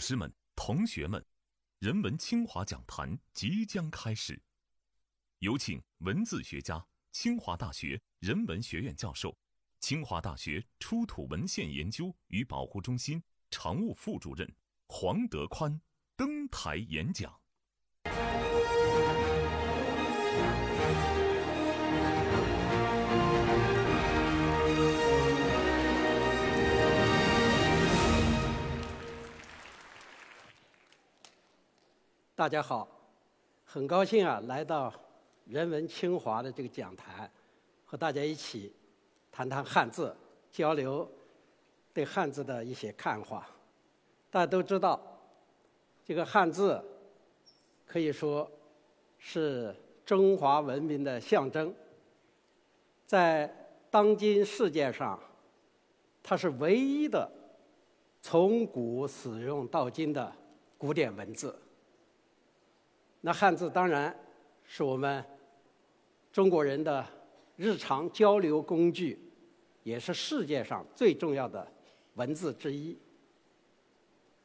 老师们、同学们，人文清华讲坛即将开始。有请文字学家、清华大学人文学院教授、清华大学出土文献研究与保护中心常务副主任黄德宽登台演讲。大家好，很高兴啊，来到人文清华的这个讲坛，和大家一起谈谈汉字，交流对汉字的一些看法。大家都知道，这个汉字可以说是中华文明的象征，在当今世界上，它是唯一的从古使用到今的古典文字。那汉字当然是我们中国人的日常交流工具，也是世界上最重要的文字之一。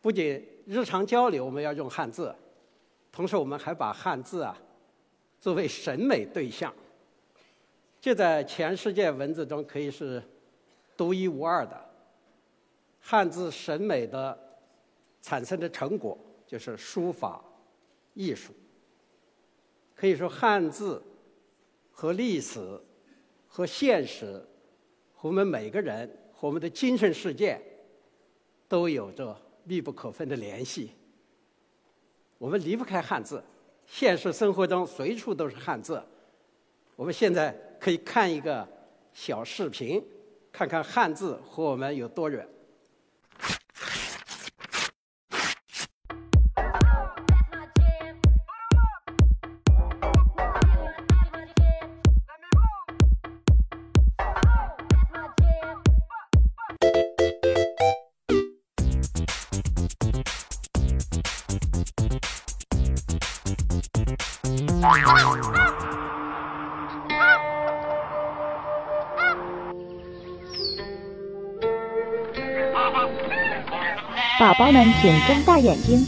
不仅日常交流我们要用汉字，同时我们还把汉字啊作为审美对象，这在全世界文字中可以是独一无二的。汉字审美的产生的成果就是书法艺术。可以说，汉字和历史、和现实、和我们每个人、和我们的精神世界，都有着密不可分的联系。我们离不开汉字，现实生活中随处都是汉字。我们现在可以看一个小视频，看看汉字和我们有多远。们，请睁大眼睛。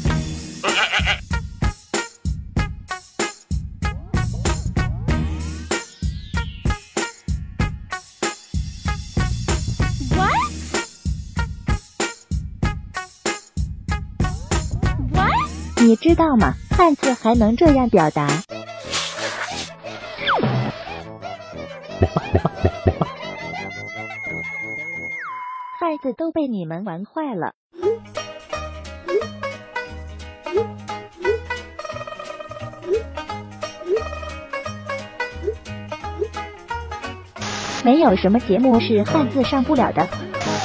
你知道吗？汉字还能这样表达。孩子都被你们玩坏了。没有什么节目是汉字上不了的。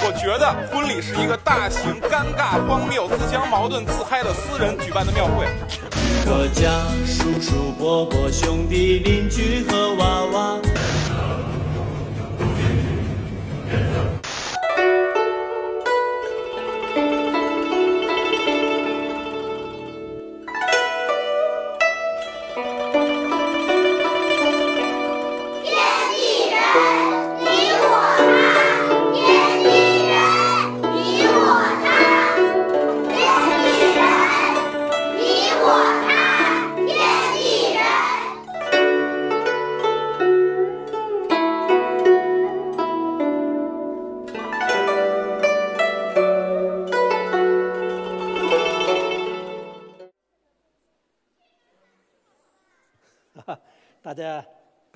我觉得婚礼是一个大型、尴尬、荒谬、自相矛盾、自嗨的私人举办的庙会。我家叔叔伯伯兄弟邻居和娃娃。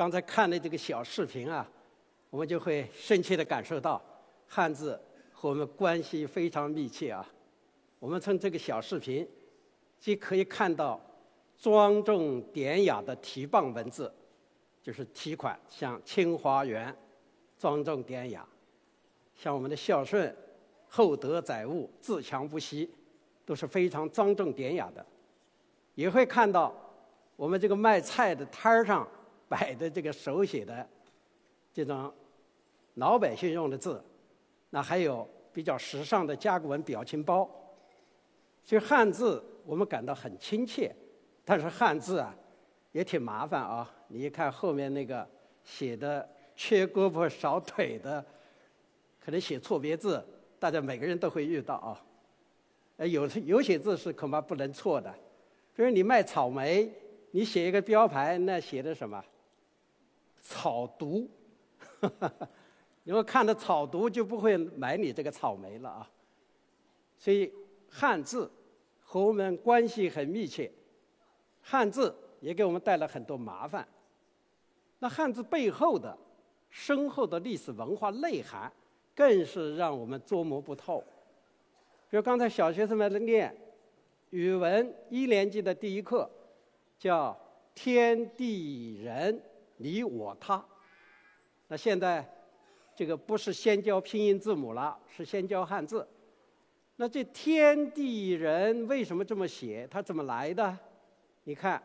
刚才看的这个小视频啊，我们就会深切的感受到汉字和我们关系非常密切啊。我们从这个小视频，既可以看到庄重典雅的题傍文字，就是题款，像清华园，庄重典雅；像我们的孝顺，厚德载物，自强不息，都是非常庄重典雅的。也会看到我们这个卖菜的摊儿上摆的这个手写的这种老百姓用的字，那还有比较时尚的甲骨文表情包。所以汉字我们感到很亲切，但是汉字啊也挺麻烦啊。你一看后面那个写的缺胳膊少腿的，可能写错别字，大家每个人都会遇到啊。呃，有有些字是恐怕不能错的，比如你卖草莓，你写一个标牌，那写的什么？草毒，如果看到草毒，就不会买你这个草莓了啊。所以汉字和我们关系很密切，汉字也给我们带来很多麻烦。那汉字背后的深厚的历史文化内涵，更是让我们捉摸不透。比如刚才小学生们在念语文一年级的第一课，叫“天地人你我他”。那现在这个不是先教拼音字母了，是先教汉字。那这“天地人”为什么这么写？它怎么来的？你看，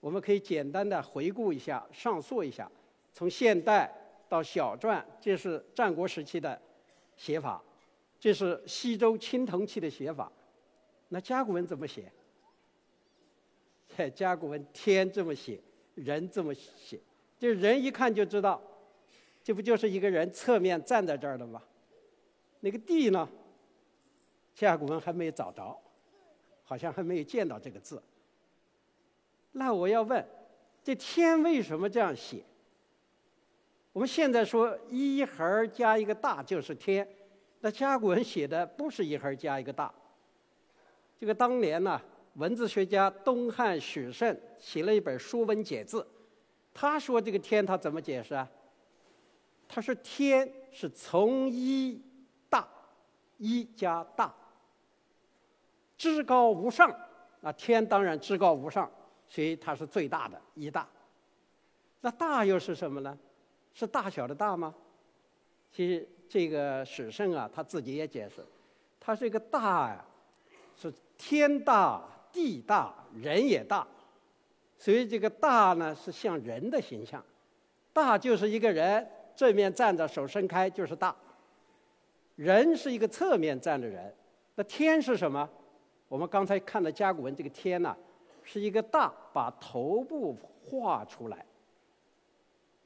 我们可以简单的回顾一下，上溯一下，从现代到小篆，这是战国时期的写法。这是西周青铜器的写法，那甲骨文怎么写？在 甲骨文“天”这么写，“人”这么写，这人一看就知道，这不就是一个人侧面站在这儿的吗？那个“地”呢？甲骨文还没有找着，好像还没有见到这个字。那我要问，这“天”为什么这样写？我们现在说一横加一个大就是“天”。那甲骨文写的不是一横加一个大。这个当年呢，文字学家东汉许慎写了一本《说文解字》，他说这个“天”他怎么解释啊？他说“天”是从一大，一加大，至高无上。那天当然至高无上，所以它是最大的一大。那大又是什么呢？是大小的大吗？其实。这个史圣啊，他自己也解释，他是一个大呀，是天大地大人也大，所以这个大呢是像人的形象，大就是一个人正面站着手伸开就是大，人是一个侧面站的人，那天是什么？我们刚才看的甲骨文这个天呢，是一个大把头部画出来，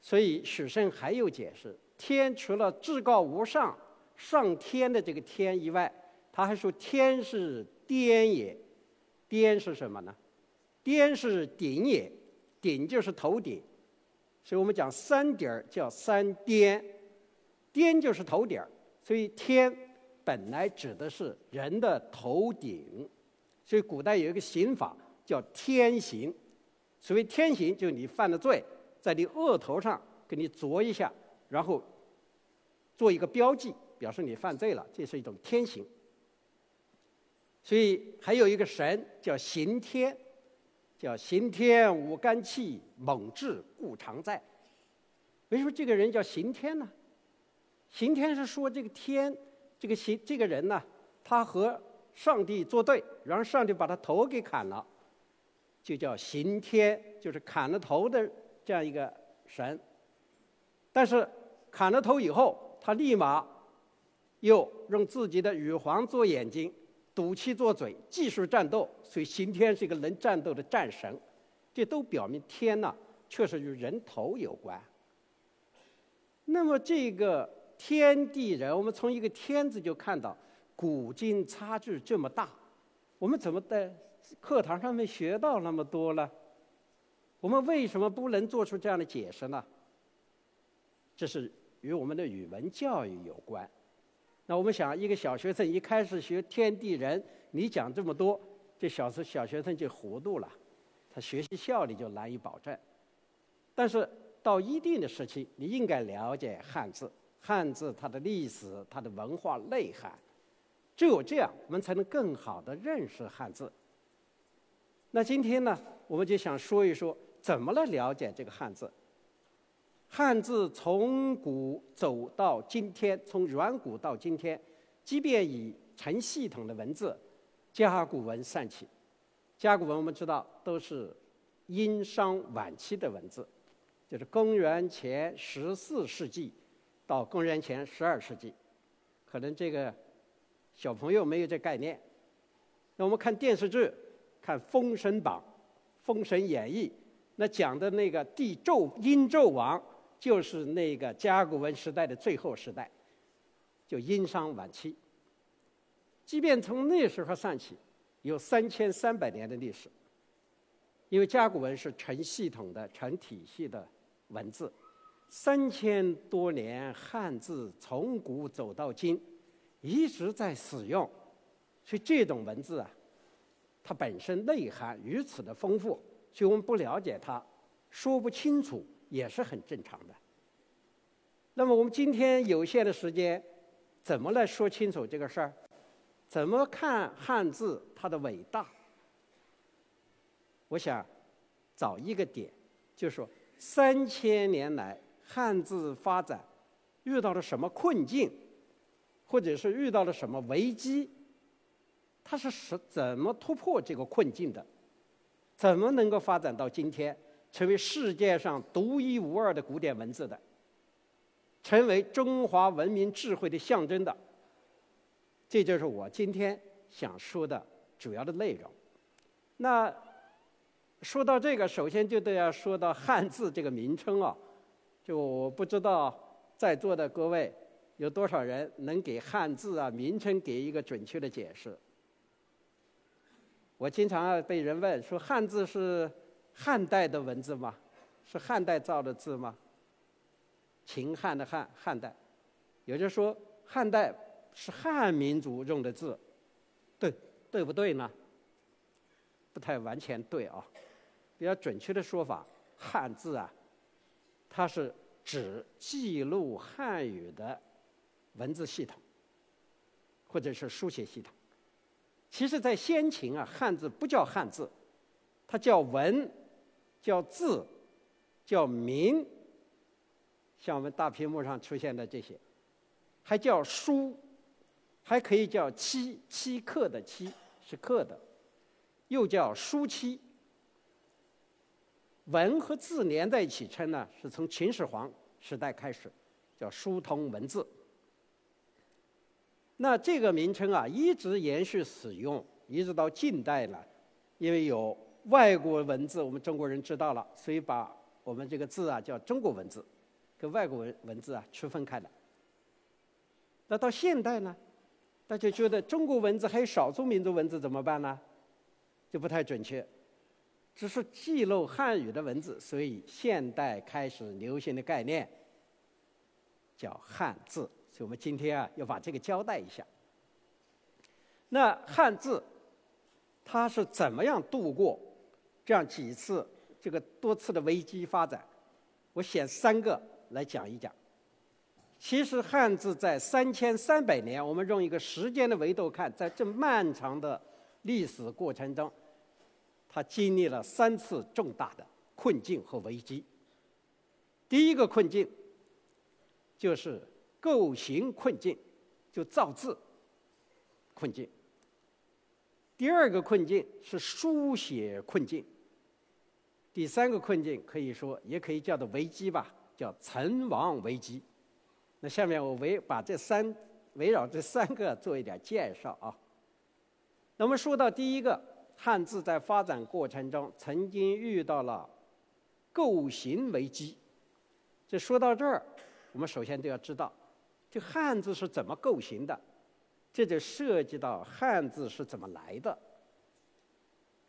所以史圣还有解释。天除了至高无上、上天的这个天以外，他还说天是颠也。巅是什么呢？巅是顶也，顶就是头顶。所以我们讲三点儿叫三巅，巅就是头顶儿。所以天本来指的是人的头顶。所以古代有一个刑法叫天刑。所谓天刑，就是你犯了罪，在你额头上给你啄一下，然后。做一个标记，表示你犯罪了，这是一种天刑。所以还有一个神叫刑天，叫刑天无肝气，猛志故常在。为什么这个人叫刑天呢？刑天是说这个天，这个刑这个人呢，他和上帝作对，然后上帝把他头给砍了，就叫刑天，就是砍了头的这样一个神。但是砍了头以后，他立马又用自己的羽黄做眼睛，赌气作嘴，继续战斗。所以刑天是一个能战斗的战神，这都表明天呐确实与人头有关。那么这个天地人，我们从一个“天”字就看到古今差距这么大，我们怎么在课堂上面学到那么多呢？我们为什么不能做出这样的解释呢？这是。与我们的语文教育有关。那我们想，一个小学生一开始学天地人，你讲这么多，这小时小学生就糊涂了，他学习效率就难以保证。但是到一定的时期，你应该了解汉字，汉字它的历史、它的文化内涵，只有这样，我们才能更好的认识汉字。那今天呢，我们就想说一说，怎么来了解这个汉字。汉字从古走到今天，从远古到今天，即便以成系统的文字，甲骨文算起，甲骨文我们知道都是殷商晚期的文字，就是公元前十四世纪到公元前十二世纪，可能这个小朋友没有这概念。那我们看电视剧，看《封神榜》《封神演义》，那讲的那个帝纣殷纣王。就是那个甲骨文时代的最后时代，就殷商晚期。即便从那时候算起，有三千三百年的历史。因为甲骨文是成系统的、成体系的文字，三千多年汉字从古走到今，一直在使用，所以这种文字啊，它本身内涵如此的丰富，所以我们不了解它，说不清楚也是很正常的。那么我们今天有限的时间，怎么来说清楚这个事儿？怎么看汉字它的伟大？我想找一个点，就是说三千年来汉字发展遇到了什么困境，或者是遇到了什么危机？它是是怎么突破这个困境的？怎么能够发展到今天，成为世界上独一无二的古典文字的？成为中华文明智慧的象征的？这就是我今天想说的主要的内容。那。说到这个，首先就得要说到汉字这个名称啊，就我不知道在座的各位有多少人能给汉字啊名称给一个准确的解释。我经常被人问说汉字是汉代的文字吗？是汉代造的字吗？秦汉的汉，汉代，也就是说汉代是汉民族用的字，对对不对呢？不太完全对啊。比较准确的说法，汉字啊，它是指记录汉语的文字系统，或者是书写系统。其实，在先秦啊，汉字不叫汉字，它叫文，叫字，叫名。像我们大屏幕上出现的这些，还叫书，还可以叫漆，漆刻的漆是刻的，又叫书漆。文和字连在一起称呢，是从秦始皇时代开始，叫书通文字。那这个名称啊，一直延续使用，一直到近代了。因为有外国文字，我们中国人知道了，所以把我们这个字啊叫中国文字，跟外国文文字啊区分开来。那到现代呢，大家觉得中国文字还有少数民族文字怎么办呢？就不太准确。只是记录汉语的文字，所以现代开始流行的概念叫汉字。所以我们今天啊要把这个交代一下。那汉字它是怎么样度过这样几次这个多次的危机发展？我选三个来讲一讲。其实汉字在三千三百年，我们用一个时间的维度看，在这漫长的历史过程中。他经历了三次重大的困境和危机。第一个困境就是构形困境，就造字困境；第二个困境是书写困境；第三个困境可以说也可以叫做危机吧，叫存亡危机。那下面我围把这三围绕这三个做一点介绍啊。那么说到第一个。汉字在发展过程中曾经遇到了构形危机。这说到这儿，我们首先都要知道，这汉字是怎么构形的，这就涉及到汉字是怎么来的，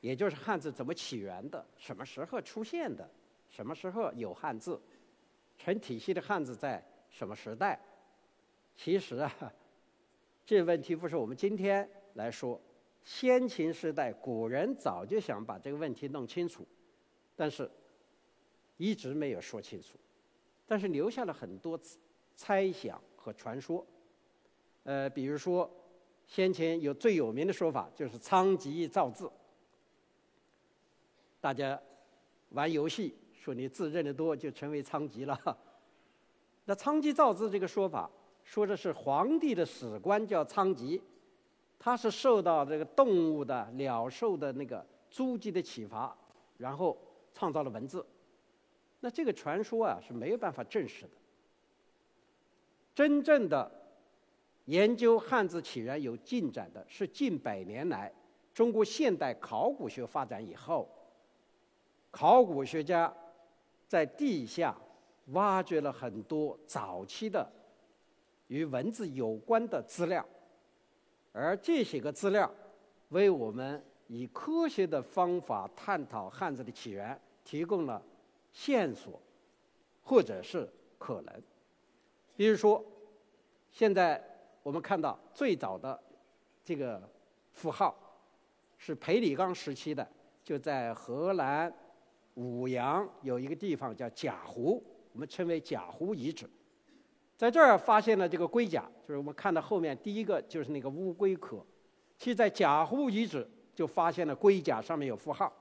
也就是汉字怎么起源的，什么时候出现的，什么时候有汉字，成体系的汉字在什么时代？其实啊，这问题不是我们今天来说。先秦时代，古人早就想把这个问题弄清楚，但是一直没有说清楚，但是留下了很多猜想和传说。呃，比如说，先秦有最有名的说法就是仓颉造字。大家玩游戏说你字认得多就成为仓颉了。那仓颉造字这个说法，说的是皇帝的史官叫仓颉。他是受到这个动物的鸟兽的那个足迹的启发，然后创造了文字。那这个传说啊是没有办法证实的。真正的研究汉字起源有进展的是近百年来中国现代考古学发展以后，考古学家在地下挖掘了很多早期的与文字有关的资料。而这些个资料为我们以科学的方法探讨汉字的起源提供了线索，或者是可能。比如说，现在我们看到最早的这个符号是培里冈时期的，就在荷兰武阳有一个地方叫贾湖，我们称为贾湖遗址。在这儿发现了这个龟甲，就是我们看到后面第一个就是那个乌龟壳。其实，在贾湖遗址就发现了龟甲上面有符号，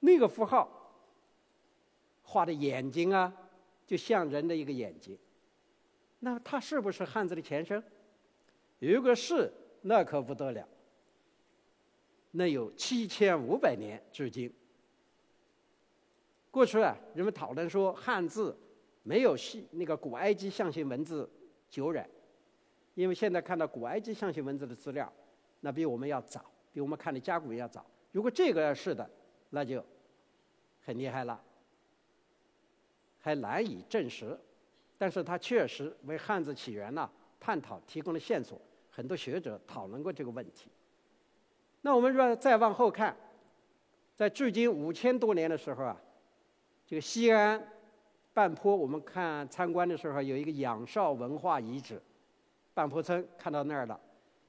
那个符号画的眼睛啊，就像人的一个眼睛。那它是不是汉字的前身？如果是，那可不得了。那有七千五百年至今。过去啊，人们讨论说汉字。没有西那个古埃及象形文字久远，因为现在看到古埃及象形文字的资料，那比我们要早，比我们看的甲骨文要早。如果这个是的，那就很厉害了，还难以证实，但是它确实为汉字起源呢探讨提供了线索。很多学者讨论过这个问题。那我们说再往后看，在距今五千多年的时候啊，这个西安。半坡，我们看参观的时候有一个仰韶文化遗址，半坡村看到那儿了。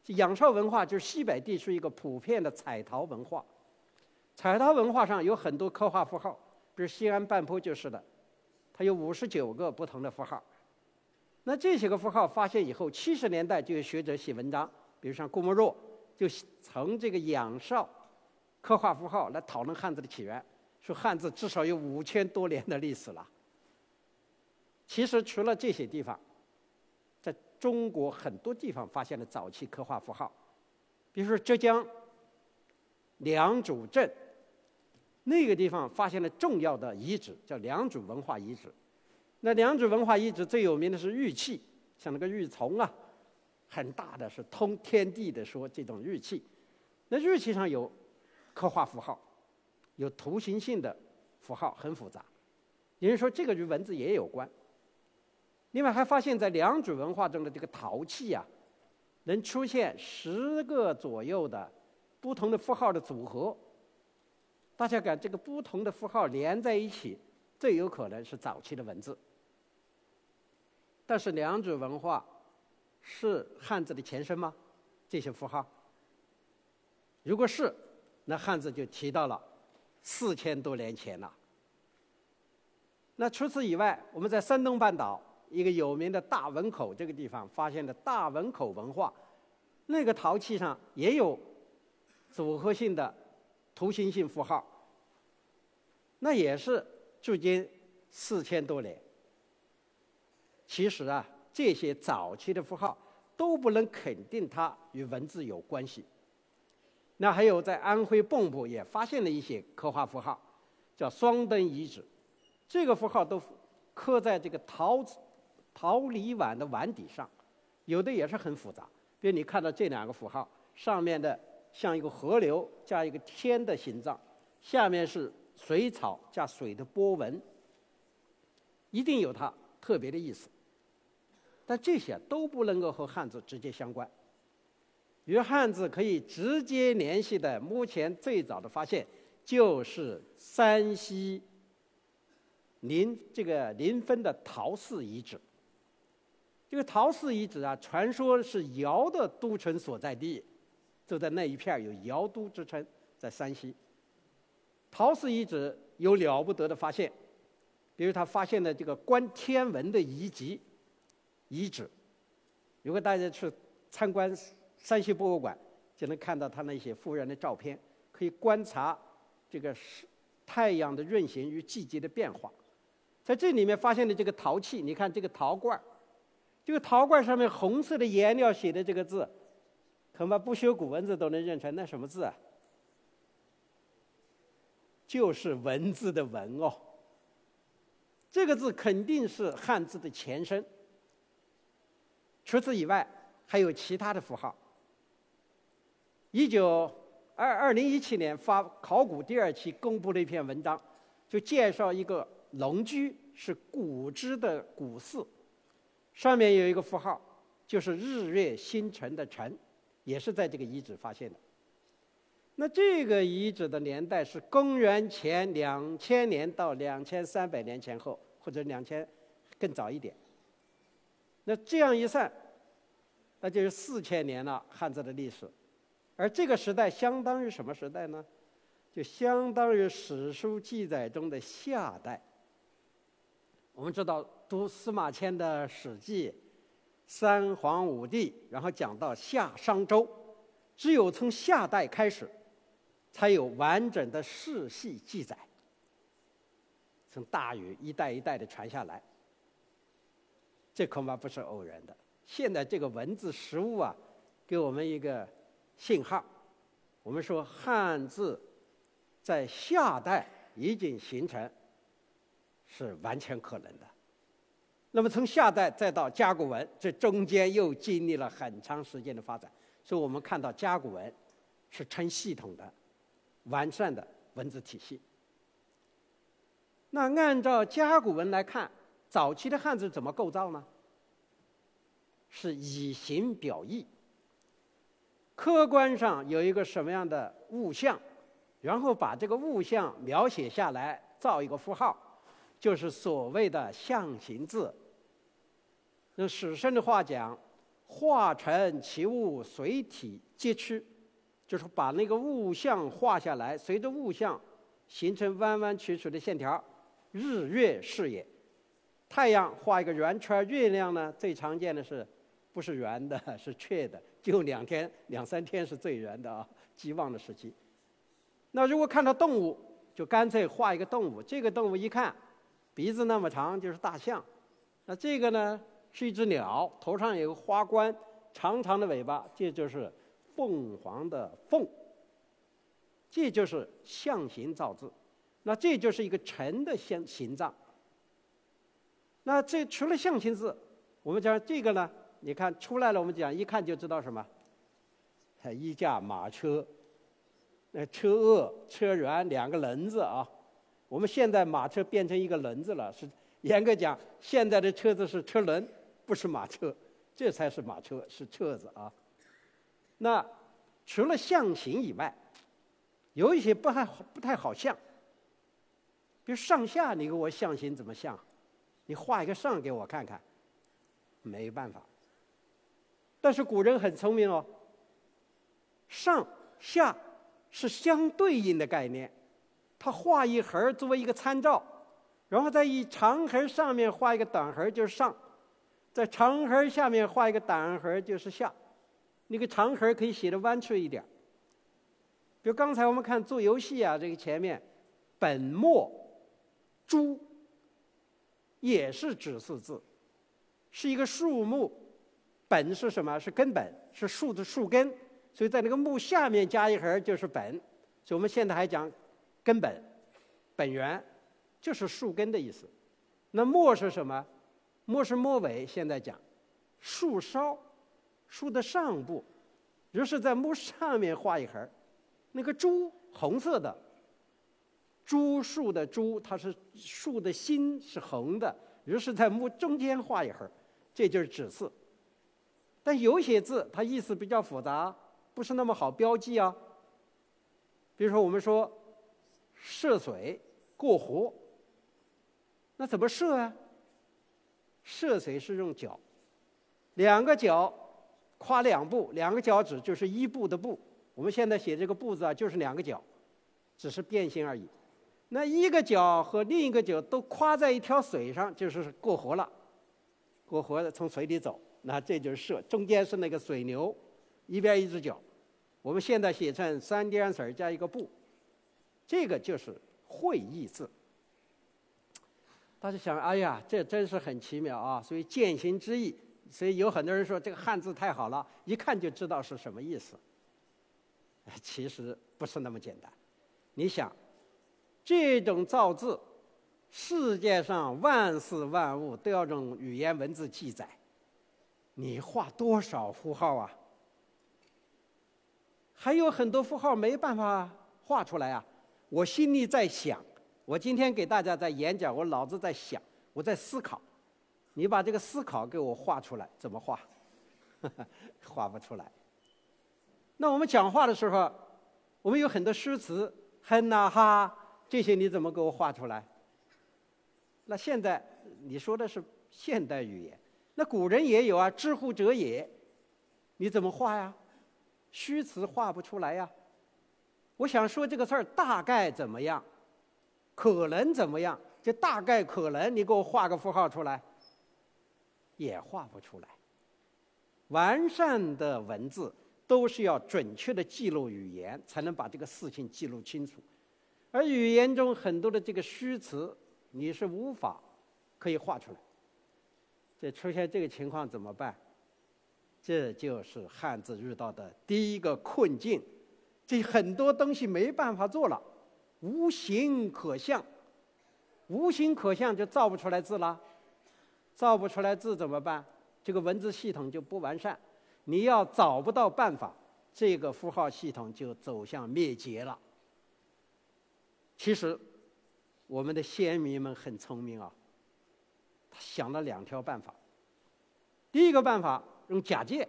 仰韶文化就是西北地区一个普遍的彩陶文化，彩陶文化上有很多刻画符号，比如西安半坡就是的，它有五十九个不同的符号。那这些个符号发现以后，七十年代就有学者写文章，比如像顾沫若，就从这个仰韶刻画符号来讨论汉字的起源，说汉字至少有五千多年的历史了。其实除了这些地方，在中国很多地方发现了早期刻画符号，比如说浙江良渚镇那个地方发现了重要的遗址，叫良渚文化遗址。那良渚文化遗址最有名的是玉器，像那个玉琮啊，很大的是通天地的说这种玉器。那玉器上有刻画符号，有图形性的符号，很复杂。有人说这个与文字也有关。另外还发现，在良渚文化中的这个陶器呀，能出现十个左右的不同的符号的组合。大家看，这个不同的符号连在一起，最有可能是早期的文字。但是良渚文化是汉字的前身吗？这些符号，如果是，那汉字就提到了四千多年前了。那除此以外，我们在山东半岛。一个有名的大汶口这个地方发现的大汶口文化，那个陶器上也有组合性的图形性符号，那也是距今四千多年。其实啊，这些早期的符号都不能肯定它与文字有关系。那还有在安徽蚌埠也发现了一些刻画符号，叫双灯遗址，这个符号都刻在这个陶陶泥碗的碗底上，有的也是很复杂。比如你看到这两个符号，上面的像一个河流加一个天的形状，下面是水草加水的波纹，一定有它特别的意思。但这些都不能够和汉字直接相关。与汉字可以直接联系的，目前最早的发现就是山西临这个临汾的陶寺遗址。这个陶寺遗址啊，传说是尧的都城所在地，就在那一片有尧都之称，在山西。陶寺遗址有了不得的发现，比如他发现的这个观天文的遗迹遗址。如果大家去参观山西博物馆，就能看到他那些复原的照片，可以观察这个是太阳的运行与季节的变化。在这里面发现的这个陶器，你看这个陶罐。这个陶罐上面红色的颜料写的这个字，恐怕不学古文字都能认成那什么字啊？就是文字的“文”哦。这个字肯定是汉字的前身。除此以外，还有其他的符号。一九二二零一七年发考古第二期公布了一篇文章，就介绍一个龙居是古之的古寺。上面有一个符号，就是日月星辰的“辰”，也是在这个遗址发现的。那这个遗址的年代是公元前两千年到两千三百年前后，或者两千更早一点。那这样一算，那就是四千年了汉字的历史。而这个时代相当于什么时代呢？就相当于史书记载中的夏代。我们知道读司马迁的《史记》，三皇五帝，然后讲到夏商周，只有从夏代开始。才有完整的世系记载，从大禹一代一代的传下来，这恐怕不是偶然的。现在这个文字实物啊，给我们一个信号，我们说汉字在夏代已经形成，是完全可能的。那么从夏代再到甲骨文，这中间又经历了很长时间的发展，所以我们看到甲骨文是成系统的。完善的文字体系。那按照甲骨文来看，早期的汉字怎么构造呢？是以形表意。客观上有一个什么样的物象，然后把这个物象描写下来，造一个符号，就是所谓的象形字。用史生的话讲，画成其物，随体皆趋。就是把那个物象画下来，随着物象形成弯弯曲曲的线条。日月是也，太阳画一个圆圈，月亮呢最常见的是不是圆的，是缺的，就两天两三天是最圆的啊，极旺的时期。那如果看到动物，就干脆画一个动物。这个动物一看，鼻子那么长，就是大象。那这个呢是一只鸟，头上有个花冠，长长的尾巴，这就是。凤凰的凤，这就是象形造字，那这就是一个辰的形形状。那这除了象形字，我们讲这个呢？你看出来了，我们讲一看就知道什么？一架马车，那车轭、车辕两个轮子啊。我们现在马车变成一个轮子了，是严格讲，现在的车子是车轮，不是马车，这才是马车，是车子啊。那除了象形以外，有一些不太不太好像。比如上下，你给我象形怎么像？你画一个上给我看看，没办法。但是古人很聪明哦，上下是相对应的概念，他画一横作为一个参照，然后在一长横上面画一个短横就是上，在长横下面画一个短横就是下。那个长横可以写的弯曲一点比如刚才我们看做游戏啊，这个前面“本末”“朱”也是指数字，是一个树木，“本”是什么？是根本，是树的树根，所以在那个木下面加一横就是“本”。所以我们现在还讲根本、本源，就是树根的意思。那“末”是什么？“末”是末尾。现在讲树梢。树的上部，于是在木上面画一横那个朱红色的，朱树的朱，它是树的心是红的，于是在木中间画一横这就是指示。但有些字它意思比较复杂，不是那么好标记啊。比如说我们说涉水过河，那怎么涉啊？涉水是用脚，两个脚。跨两步，两个脚趾就是一步的步。我们现在写这个“步”字啊，就是两个脚，只是变形而已。那一个脚和另一个脚都跨在一条水上，就是过河了。过河的从水里走，那这就是涉。中间是那个水牛，一边一只脚。我们现在写成三点水加一个“步”，这个就是会意字。大家想，哎呀，这真是很奇妙啊！所以践行之意。所以有很多人说这个汉字太好了，一看就知道是什么意思。其实不是那么简单。你想，这种造字，世界上万事万物都要用语言文字记载，你画多少符号啊？还有很多符号没办法画出来啊！我心里在想，我今天给大家在演讲，我脑子在想，我在思考。你把这个思考给我画出来，怎么画？画不出来。那我们讲话的时候，我们有很多诗词，哼呐哈，这些你怎么给我画出来？那现在你说的是现代语言，那古人也有啊，“知乎者也”，你怎么画呀？虚词画不出来呀。我想说这个事儿大概怎么样，可能怎么样？就大概可能，你给我画个符号出来，也画不出来。完善的文字。都是要准确的记录语言，才能把这个事情记录清楚。而语言中很多的这个虚词，你是无法可以画出来。这出现这个情况怎么办？这就是汉字遇到的第一个困境。这很多东西没办法做了，无形可象，无形可象就造不出来字了。造不出来字怎么办？这个文字系统就不完善。你要找不到办法，这个符号系统就走向灭绝了。其实，我们的先民们很聪明啊，想了两条办法。第一个办法用假借，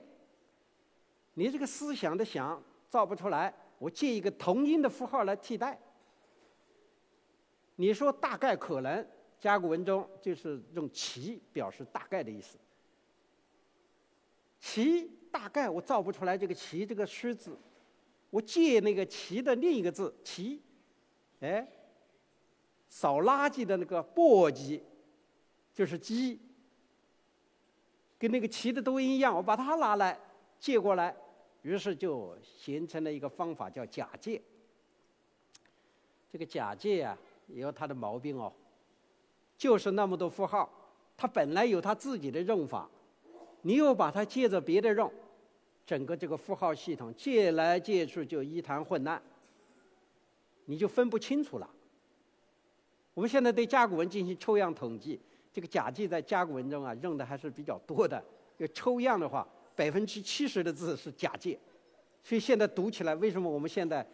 你这个思想的想造不出来，我借一个同音的符号来替代。你说大概可能，甲骨文中就是用“其”表示大概的意思，“其”。大概我造不出来这个“其”这个虚字，我借那个“其”的另一个字“其”，哎，扫垃圾的那个“簸箕”，就是“鸡”，跟那个“齐”的都一样，我把它拿来借过来，于是就形成了一个方法叫假借。这个假借啊，也有它的毛病哦，就是那么多符号，它本来有它自己的用法。你又把它借着别的用，整个这个符号系统借来借去就一团混乱，你就分不清楚了。我们现在对甲骨文进行抽样统计，这个假借在甲骨文中啊用的还是比较多的。要抽样的话，百分之七十的字是假借，所以现在读起来，为什么我们现在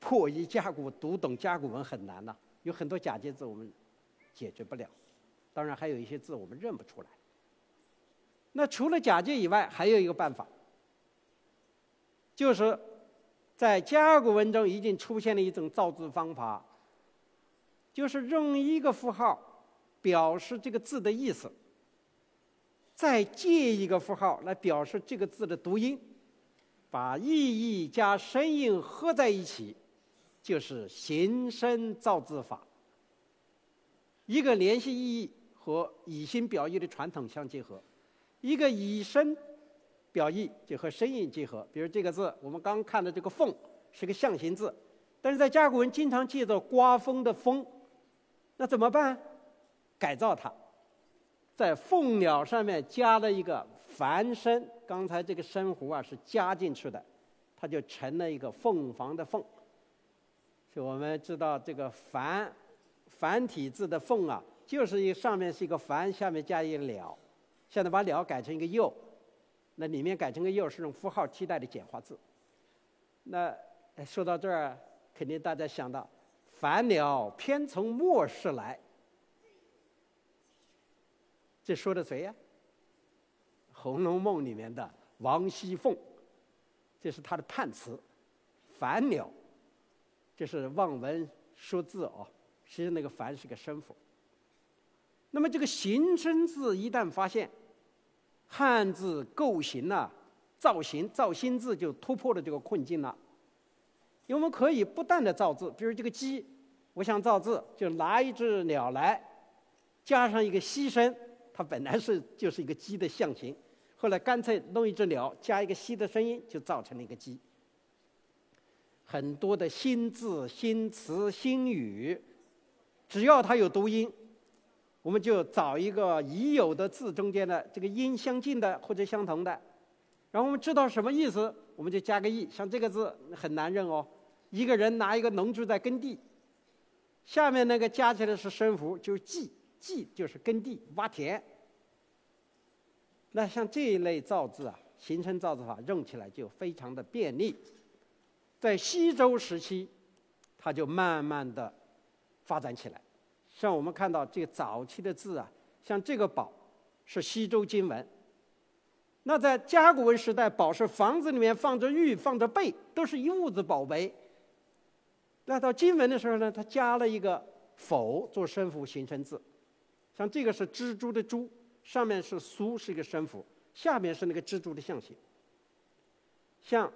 破译甲骨读懂甲骨文很难呢？有很多假借字我们解决不了，当然还有一些字我们认不出来。那除了假借以外，还有一个办法，就是在甲骨文中已经出现了一种造字方法，就是用一个符号表示这个字的意思，再借一个符号来表示这个字的读音，把意义加声音合在一起，就是形声造字法。一个联系意义和以心表意的传统相结合。一个以声表意就和声音结合，比如这个字，我们刚看的这个“凤”是个象形字，但是在甲骨文经常借着“刮风”的“风”，那怎么办？改造它，在“凤鸟”上面加了一个繁身，刚才这个声弧啊是加进去的，它就成了一个凤凰的“凤”。就我们知道这个繁繁体字的“凤”啊，就是一上面是一个繁，下面加一个鸟。现在把“鸟”改成一个“又”，那里面改成个“又”是用符号替代的简化字。那说到这儿，肯定大家想到“凡鸟偏从末世来”，这说的谁呀？《红楼梦》里面的王熙凤，这是她的判词。“凡鸟”这是望文说字哦，实际那个“凡”是个声符。那么这个形声字一旦发现，汉字构形呐，造型造新字就突破了这个困境了。因为我们可以不断的造字，比如这个鸡，我想造字，就拿一只鸟来，加上一个西声，它本来是就是一个鸡的象形，后来干脆弄一只鸟，加一个西的声音，就造成了一个鸡。很多的新字、新词、新语，只要它有读音。我们就找一个已有的字中间的这个音相近的或者相同的，然后我们知道什么意思，我们就加个“意”。像这个字很难认哦，一个人拿一个农具在耕地，下面那个加起来是声符，就是“稷”，“稷”就是耕地挖田。那像这一类造字啊，形成造字法用起来就非常的便利。在西周时期，它就慢慢的发展起来。像我们看到这个早期的字啊，像这个“宝”是西周金文，那在甲骨文时代，宝是房子里面放着玉、放着贝，都是一屋子宝贝。那到金文的时候呢，它加了一个否做声符形成字，像这个是蜘蛛的蛛，上面是苏是一个声符，下面是那个蜘蛛的象形。像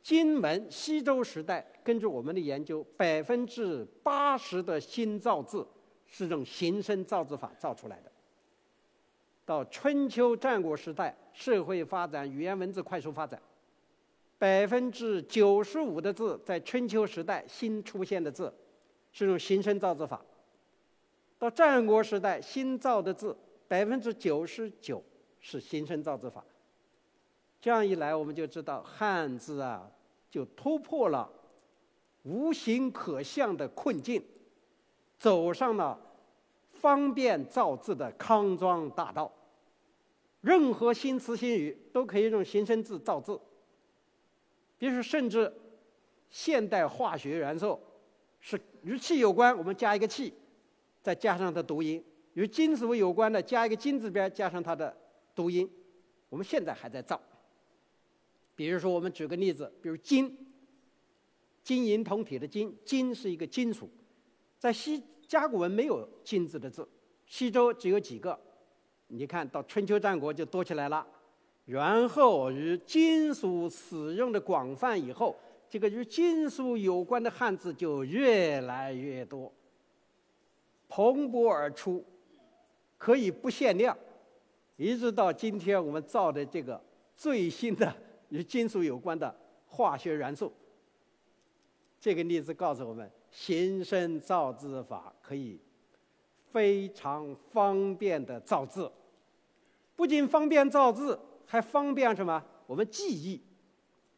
金文西周时代，根据我们的研究，百分之八十的新造字是用形声造字法造出来的。到春秋战国时代，社会发展，语言文字快速发展，百分之九十五的字在春秋时代新出现的字，是用形声造字法。到战国时代新造的字，百分之九十九是形声造字法。这样一来，我们就知道汉字啊，就突破了无形可象的困境，走上了。方便造字的康庄大道，任何新词新语都可以用形声字造字。比如说，甚至现代化学元素是与气有关，我们加一个气，再加上它读音；与金属有关的，加一个金字边，加上它的读音。我们现在还在造。比如说，我们举个例子，比如金，金银铜铁的金，金是一个金属，在西。甲骨文没有“金”字的字，西周只有几个，你看到春秋战国就多起来了。然后与金属使用的广泛以后，这个与金属有关的汉字就越来越多，蓬勃而出，可以不限量，一直到今天我们造的这个最新的 与金属有关的化学元素。这个例子告诉我们。形声造字法可以非常方便的造字，不仅方便造字，还方便什么？我们记忆。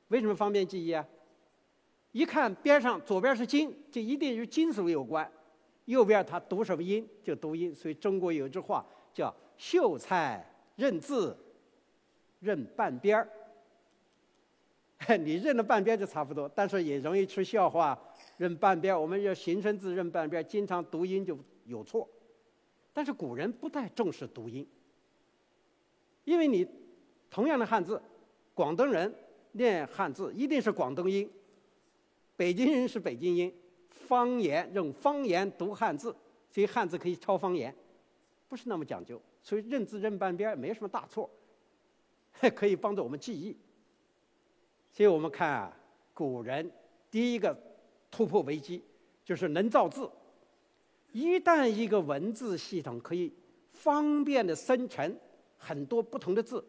为什么方便记忆啊？一看边上左边是金，就一定与金属有关；右边它读什么音就读音。所以中国有一句话叫“秀才认字认半边儿”，你认了半边就差不多，但是也容易出笑话。认半边，我们要形声字认半边，经常读音就有错。但是古人不太重视读音，因为你同样的汉字，广东人念汉字一定是广东音，北京人是北京音，方言用方言读汉字，所以汉字可以抄方言，不是那么讲究。所以认字认半边没什么大错，可以帮助我们记忆。所以我们看啊，古人第一个。突破危机，就是能造字。一旦一个文字系统可以方便的生成很多不同的字，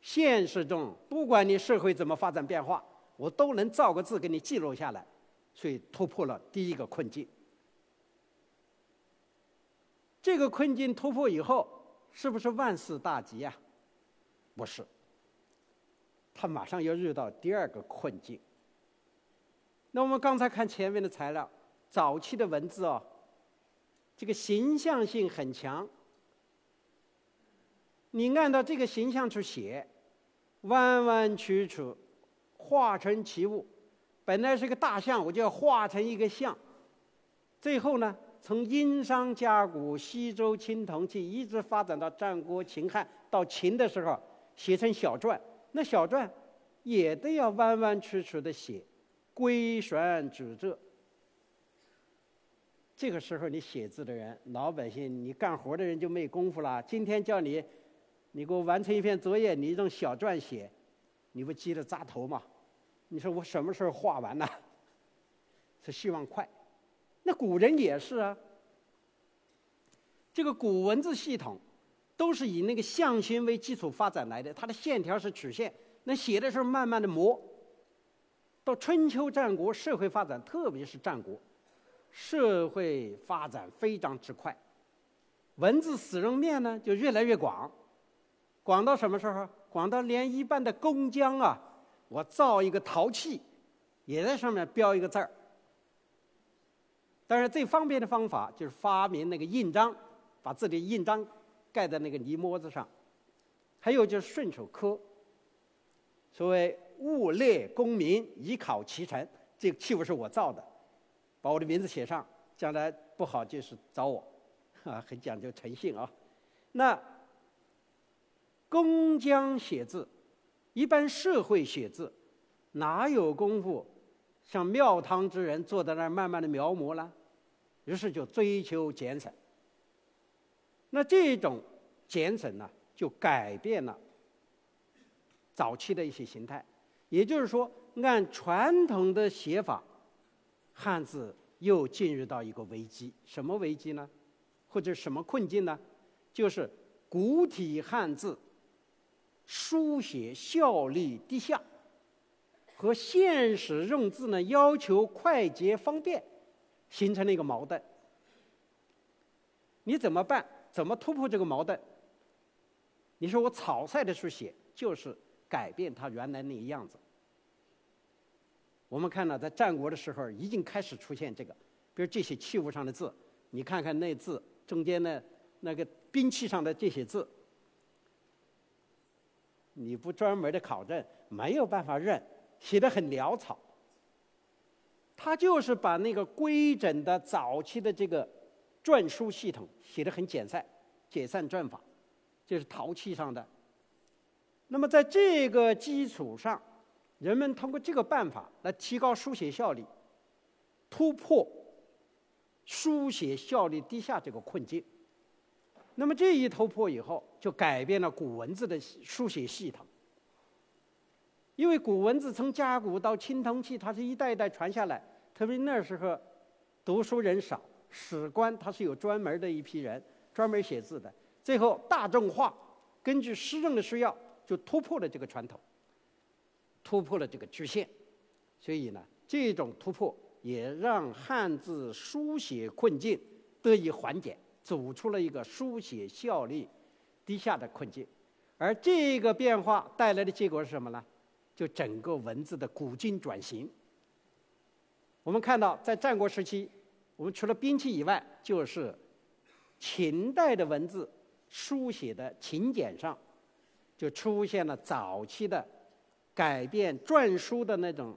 现实中不管你社会怎么发展变化，我都能造个字给你记录下来，所以突破了第一个困境。这个困境突破以后，是不是万事大吉啊？不是，他马上要遇到第二个困境。那我们刚才看前面的材料，早期的文字哦，这个形象性很强。你按照这个形象去写，弯弯曲曲，化成其物。本来是个大象，我就要画成一个象。最后呢，从殷商甲骨、西周青铜器，一直发展到战国秦汉，到秦的时候，写成小篆。那小篆也都要弯弯曲曲的写。规旋矩仄，这个时候你写字的人，老百姓，你干活的人就没功夫了。今天叫你，你给我完成一篇作业，你用小篆写，你不急得扎头吗？你说我什么时候画完呢？是希望快。那古人也是啊。这个古文字系统，都是以那个象形为基础发展来的，它的线条是曲线，那写的时候慢慢的磨。到春秋战国，社会发展，特别是战国，社会发展非常之快，文字使用面呢就越来越广，广到什么时候？广到连一般的工匠啊，我造一个陶器，也在上面标一个字儿。但是最方便的方法就是发明那个印章，把自己的印章盖在那个泥模子上，还有就是顺手刻，所谓。物列功名，以考其成。这个器物是我造的，把我的名字写上，将来不好就是找我，啊，很讲究诚信啊。那工匠写字，一般社会写字，哪有功夫像庙堂之人坐在那儿慢慢的描摹呢？于是就追求简省。那这种简省呢，就改变了早期的一些形态。也就是说，按传统的写法，汉字又进入到一个危机。什么危机呢？或者什么困境呢？就是古体汉字书写效率低下，和现实用字呢要求快捷方便，形成了一个矛盾。你怎么办？怎么突破这个矛盾？你说我草率的书写，就是改变它原来那个样子。我们看到，在战国的时候已经开始出现这个，比如这些器物上的字，你看看那字中间的那个兵器上的这些字，你不专门的考证，没有办法认，写的很潦草。他就是把那个规整的早期的这个。篆书系统写的很简散，简散篆法，这是陶器上的。那么在这个基础上，人们通过这个办法来提高书写效率，突破书写效率低下这个困境。那么这一突破以后，就改变了古文字的书写系统。因为古文字从甲骨到青铜器，它是一代一代传下来，特别那时候读书人少。史官他是有专门的一批人，专门写字的。最后大众化，根据诗政的需要，就突破了这个传统，突破了这个局限。所以呢，这种突破也让汉字书写困境得以缓解，走出了一个书写效率低下的困境。而这个变化带来的结果是什么呢？就整个文字的古今转型。我们看到，在战国时期。我们除了兵器以外，就是秦代的文字书写的秦简上，就出现了早期的改变篆书的那种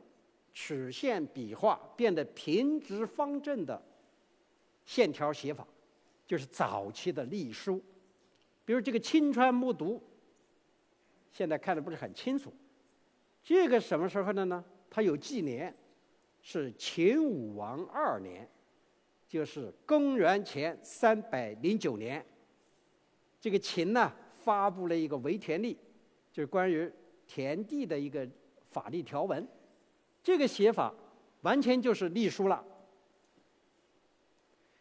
曲线笔画，变得平直方正的线条写法，就是早期的隶书。比如这个《青川木牍》，现在看的不是很清楚。这个什么时候的呢？它有纪年，是秦武王二年。就是公元前三百零九年，这个秦呢发布了一个围田令，就是关于田地的一个法律条文。这个写法完全就是隶书了。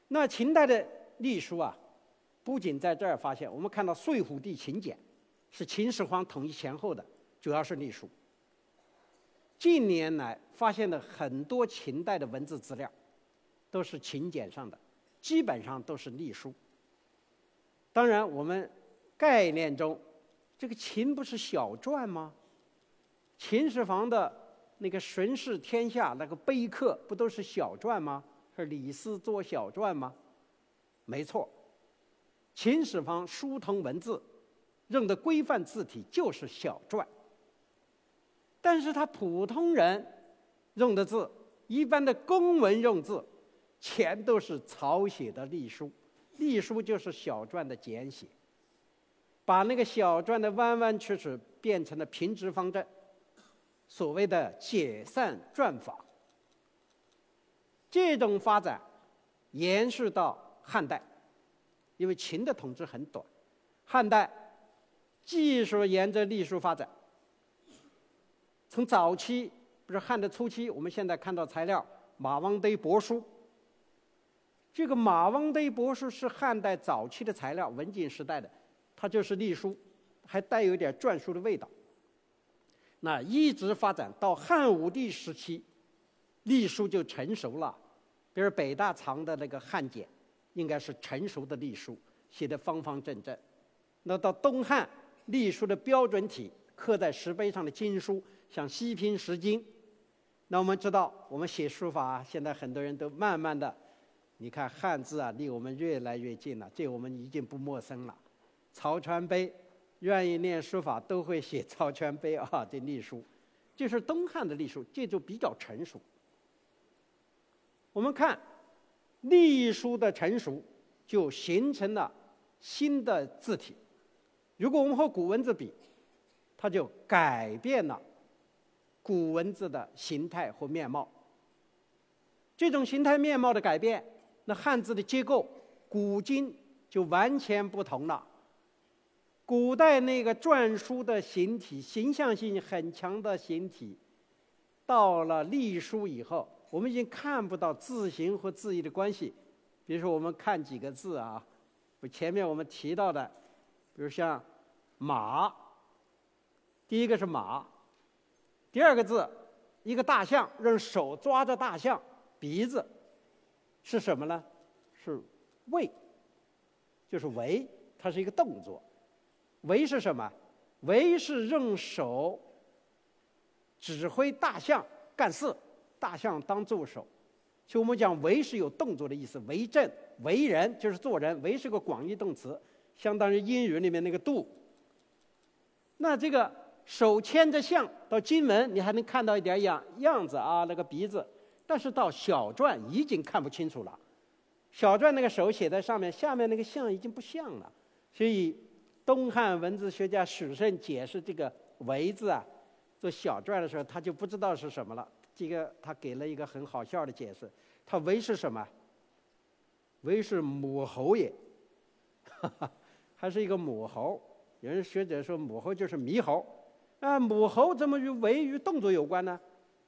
那秦代的隶书啊，不仅在这儿发现，我们看到《睡虎地秦简》，是秦始皇统一前后的，主要是隶书。近年来发现的很多秦代的文字资料。都是秦简上的，基本上都是隶书。当然，我们概念中，这个秦不是小篆吗？秦始皇的那个巡视天下那个碑刻，不都是小篆吗？是李斯做小篆吗？没错，秦始皇书通文字，用的规范字体就是小篆。但是他普通人用的字，一般的公文用字。全都是草写的隶书，隶书就是小篆的简写，把那个小篆的弯弯曲曲变成了平直方正，所谓的解散篆法。这种发展延续到汉代，因为秦的统治很短，汉代继续沿着隶书发展。从早期，不是汉的初期，我们现在看到材料，马王堆帛书。这个马王堆帛书是汉代早期的材料，文景时代的，它就是隶书，还带有点篆书的味道。那一直发展到汉武帝时期，隶书就成熟了。比如北大藏的那个汉简，应该是成熟的隶书，写的方方正正。那到东汉，隶书的标准体刻在石碑上的经书，像西平石经。那我们知道，我们写书法，现在很多人都慢慢的。你看汉字啊，离我们越来越近了，这我们已经不陌生了。曹全碑，愿意练书法都会写曹全碑啊，这隶书，这是东汉的隶书，这就比较成熟。我们看隶书的成熟，就形成了新的字体，如果我们和古文字比，它就改变了古文字的形态和面貌。这种形态面貌的改变，那汉字的结构，古今就完全不同了。古代那个篆书的形体，形象性很强的形体，到了隶书以后，我们已经看不到字形和字义的关系。比如说，我们看几个字啊，前面我们提到的，比如像“马”，第一个是“马”，第二个字一个大象，用手抓着大象鼻子，是什么呢？是“胃”，就是“为”，它是一个动作。为是什么？为是用手指挥大象干事，大象当助手。就我们讲为是有动作的意思，为政、为人就是做人。为是个广义动词，相当于英语里面那个 do。那这个手牵着象到金门，你还能看到一点样样子啊，那个鼻子。但是到小篆已经看不清楚了，小篆那个手写在上面，下面那个象已经不像了，所以。东汉文字学家许慎解释这个“为”字啊，做小篆的时候，他就不知道是什么了。这个他给了一个很好笑的解释：“他‘为’是什么？‘为’是母猴也，哈哈，还是一个母猴。有人学者说母猴就是猕猴。啊，母猴怎么与‘为’与动作有关呢？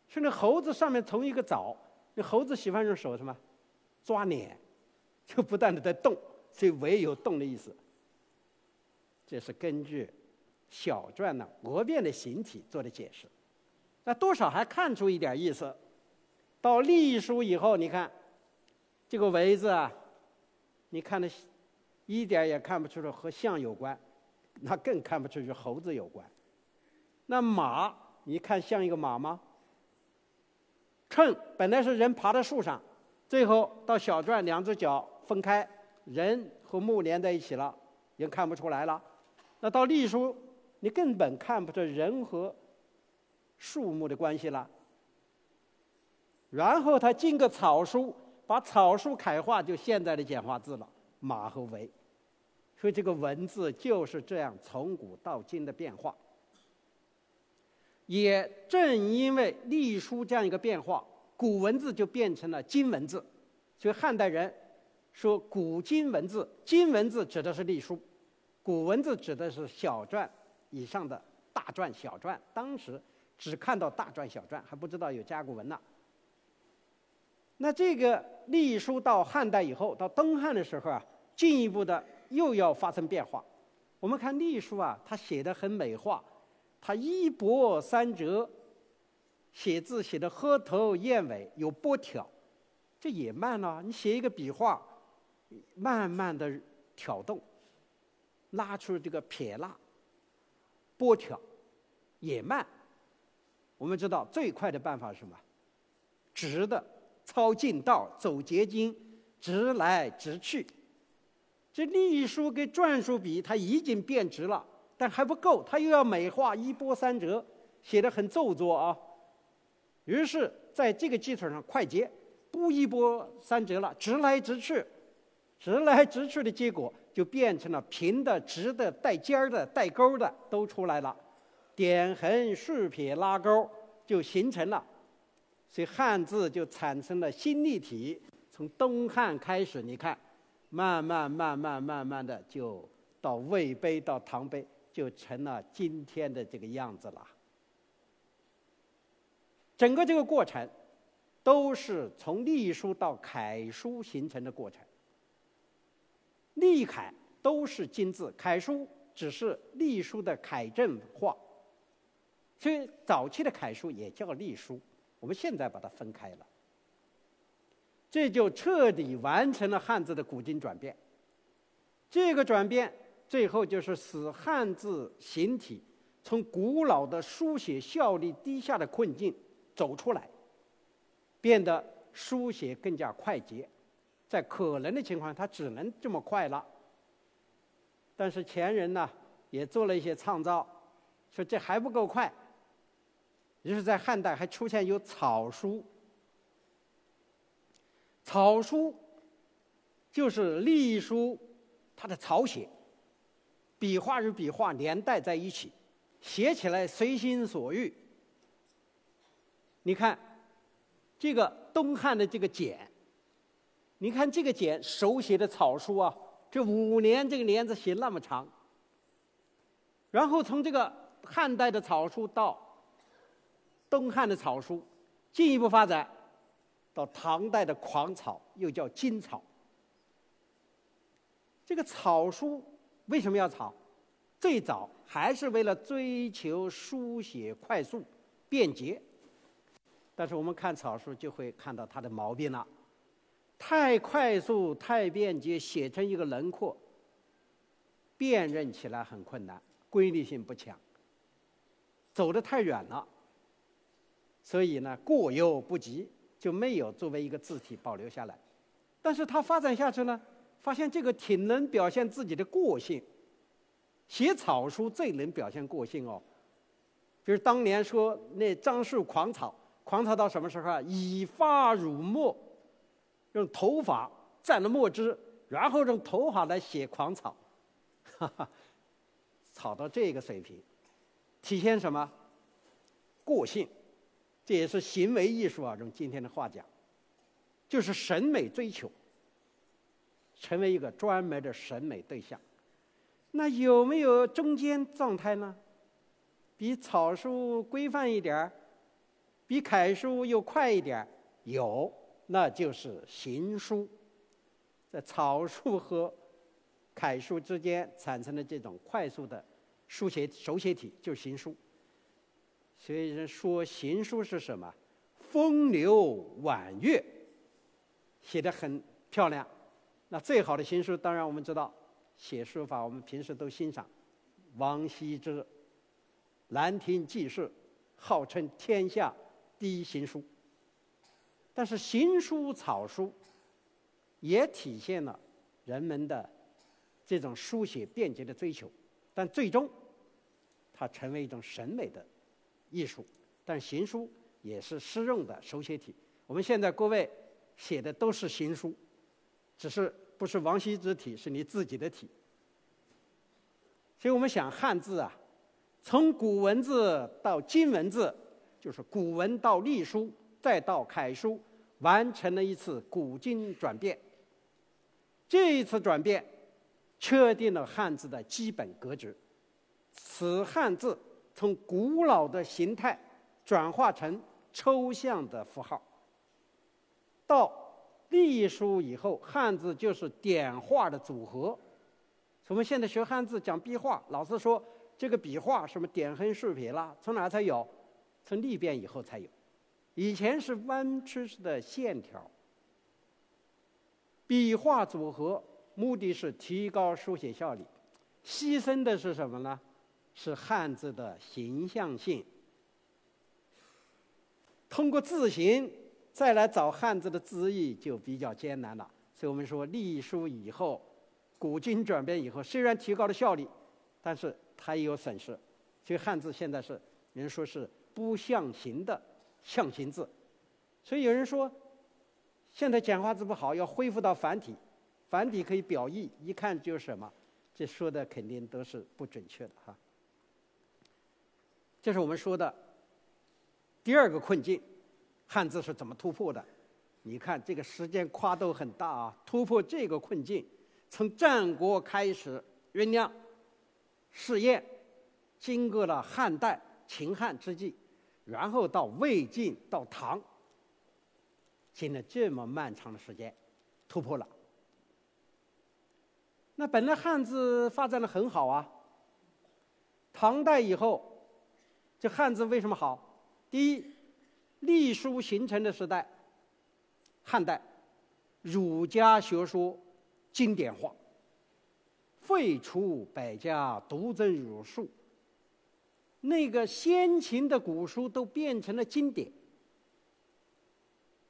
是那猴子上面从一个爪，那猴子喜欢用手什么抓脸，就不断的在动，所以‘为’有动的意思。”这是根据小篆的讹变的形体做的解释，那多少还看出一点意思。到隶书以后，你看这个“为”字啊，你看的一点也看不出来和象有关，那更看不出与猴子有关。那“马”，你看像一个马吗？“秤”本来是人爬在树上，最后到小篆两只脚分开，人和木连在一起了，也看不出来了。那到隶书，你根本看不出人和树木的关系了。然后他进个草书，把草书楷化，就现在的简化字了，马和为。所以这个文字就是这样从古到今的变化。也正因为隶书这样一个变化，古文字就变成了今文字。所以汉代人说古今文字，今文字指的是隶书。古文字指的是小篆以上的大篆、小篆，当时只看到大篆、小篆，还不知道有甲骨文呢。那这个隶书到汉代以后，到东汉的时候啊，进一步的又要发生变化。我们看隶书啊，它写的很美化，它一波三折，写字写的喝头燕尾，有波挑，这也慢了。你写一个笔画，慢慢的挑动。拉出这个撇捺、波挑，也慢。我们知道最快的办法是什么？直的，抄近道，走捷径，直来直去。这隶书跟篆书比，它已经变直了，但还不够，它又要美化，一波三折，写的很做作啊。于是在这个基础上，快捷，不一波三折了，直来直去，直来直去的结果。就变成了平的、直的、带尖儿的、带钩的都出来了，点横、竖撇、拉钩就形成了，所以汉字就产生了新立体。从东汉开始，你看，慢慢、慢慢、慢慢的就到魏碑、到唐碑，就成了今天的这个样子了。整个这个过程，都是从隶书到楷书形成的过程。隶楷都是金字，楷书只是隶书的楷正化，所以早期的楷书也叫隶书。我们现在把它分开了，这就彻底完成了汉字的古今转变。这个转变最后就是使汉字形体从古老的书写效率低下的困境走出来，变得书写更加快捷。在可能的情况，他只能这么快了。但是前人呢，也做了一些创造，说这还不够快。于是，在汉代还出现有草书。草书就是隶书，它的草写。笔画与笔画连带在一起，写起来随心所欲。你看，这个东汉的这个简，你看这个简手写的草书啊，这五年这个年字写那么长。然后从这个汉代的草书到东汉的草书，进一步发展到唐代的狂草，又叫金草。这个草书。为什么要草？最早还是为了追求书写快速、便捷。但是我们看草书就会看到它的毛病了：太快速、太便捷，写成一个轮廓，辨认起来很困难，规律性不强。走得太远了，所以呢过犹不及，就没有作为一个字体保留下来。但是它发展下去呢？发现这个挺能表现自己的个性，写草书最能表现个性哦。比如当年说那张树狂草，狂草到什么时候啊？以发乳墨，用头发蘸了墨汁，然后用头发来写狂草，哈哈，草到这个水平，体现什么？个性，这也是行为艺术啊。用今天的话讲，就是审美追求。成为一个专门的审美对象，那有没有中间状态呢？比草书规范一点儿，比楷书又快一点儿？有，那就是行书，在草书和楷书之间产生的这种快速的书写手写体，就是行书。所以人说行书是什么？风流婉约，写的很漂亮。那最好的行书，当然我们知道，写书法我们平时都欣赏，王羲之《兰亭记事》，号称天下第一行书。但是行书草书，也体现了人们的这种书写便捷的追求，但最终，它成为一种审美的艺术。但行书也是诗用的手写体。我们现在各位写的都是行书。只是不是王羲之体，是你自己的体。所以我们想汉字啊，从古文字到今文字，就是古文到隶书，再到楷书，完成了一次古今转变。这一次转变，确定了汉字的基本格局。此汉字从古老的形态转化成抽象的符号，到。隶书以后，汉字就是点画的组合。我们现在学汉字讲笔画，老师说这个笔画什么点横竖撇啦，从哪才有？从隶变以后才有。以前是弯曲式的线条。笔画组合目的是提高书写效率，牺牲的是什么呢？是汉字的形象性。通过字形。再来找汉字的字义就比较艰难了，所以我们说隶书以后，古今转变以后，虽然提高了效率，但是它也有损失。所以汉字现在是人说是不象形的象形字，所以有人说，现在简化字不好，要恢复到繁体，繁体可以表意，一看就是什么，这说的肯定都是不准确的哈。这是我们说的第二个困境。汉字是怎么突破的？你看这个时间跨度很大啊！突破这个困境，从战国开始酝酿、试验，经过了汉代、秦汉之际，然后到魏晋、到唐，经了这么漫长的时间，突破了。那本来汉字发展的很好啊。唐代以后，这汉字为什么好？第一。隶书形成的时代，汉代，儒家学说经典化，废除百家，独尊儒术。那个先秦的古书都变成了经典，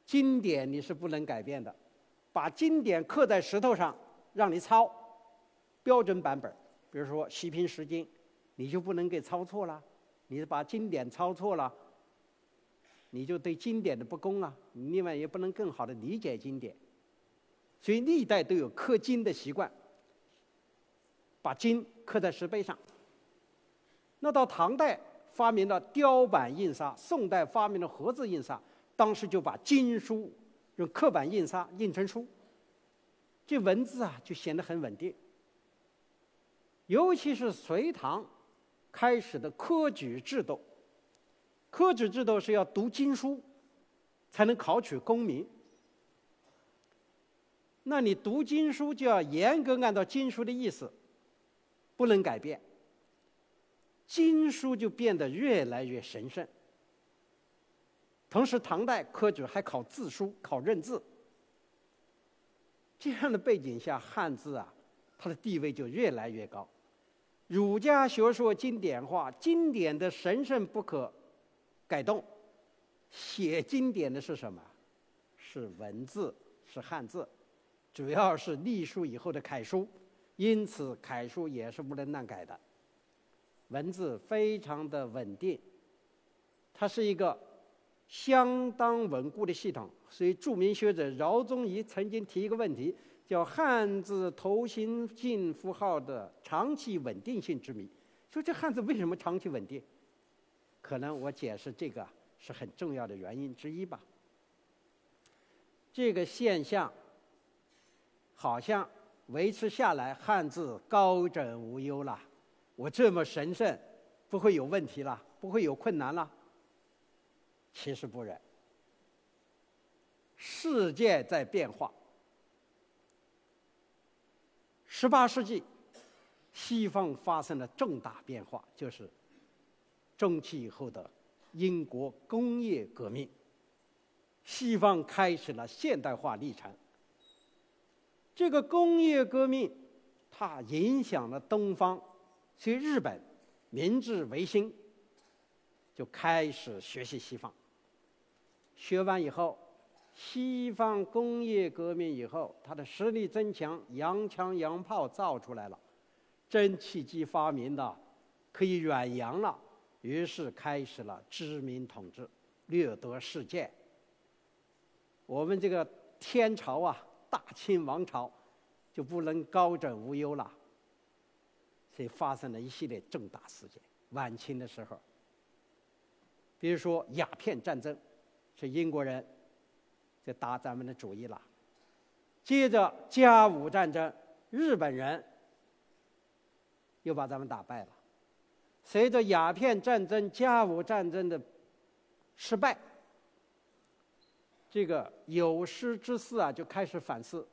经典你是不能改变的，把经典刻在石头上让你抄，标准版本，比如说《西平十经》，你就不能给抄错了，你是把经典抄错了。你就对经典的不公啊！另外也不能更好的理解经典，所以历代都有刻经的习惯。把金刻在石碑上。那到唐代发明了雕版印刷，宋代发明了活字印刷，当时就把经书用刻板印刷印成书，这文字啊就显得很稳定。尤其是隋唐开始的科举制度，科举制度是要读经书才能考取功名。那你读经书就要严格按照经书的意思，不能改变。经书就变得越来越神圣。同时，唐代科举还考字书，考认字。这样的背景下，汉字啊，它的地位就越来越高。儒家学说经典化，经典的神圣不可改动。写经典的是什么？是文字，是汉字，主要是隶书以后的楷书。因此，楷书也是不能乱改的。文字非常的稳定，它是一个相当稳固的系统。所以，著名学者饶宗颐曾经提一个问题，叫“汉字头形性符号的长期稳定性之谜”。说这汉字为什么长期稳定？可能我解释这个是很重要的原因之一吧。这个现象好像维持下来，汉字高枕无忧了。我这么神圣，不会有问题了，不会有困难了。其实不然，世界在变化。十八世纪，西方发生了重大变化，就是中期以后的英国工业革命。西方开始了现代化历程。这个工业革命，它影响了东方。所以，日本明治维新就开始学习西方。学完以后，西方工业革命以后，它的实力增强，洋枪洋炮造出来了，蒸汽机发明的，可以远洋了，于是开始了殖民统治，掠夺世界。我们这个天朝啊，大清王朝就不能高枕无忧了。所以发生了一系列重大事件。晚清的时候，比如说鸦片战争，是英国人就打咱们的主意了。接着甲午战争，日本人又把咱们打败了。随着鸦片战争、甲午战争的失败，这个有识之士啊就开始反思：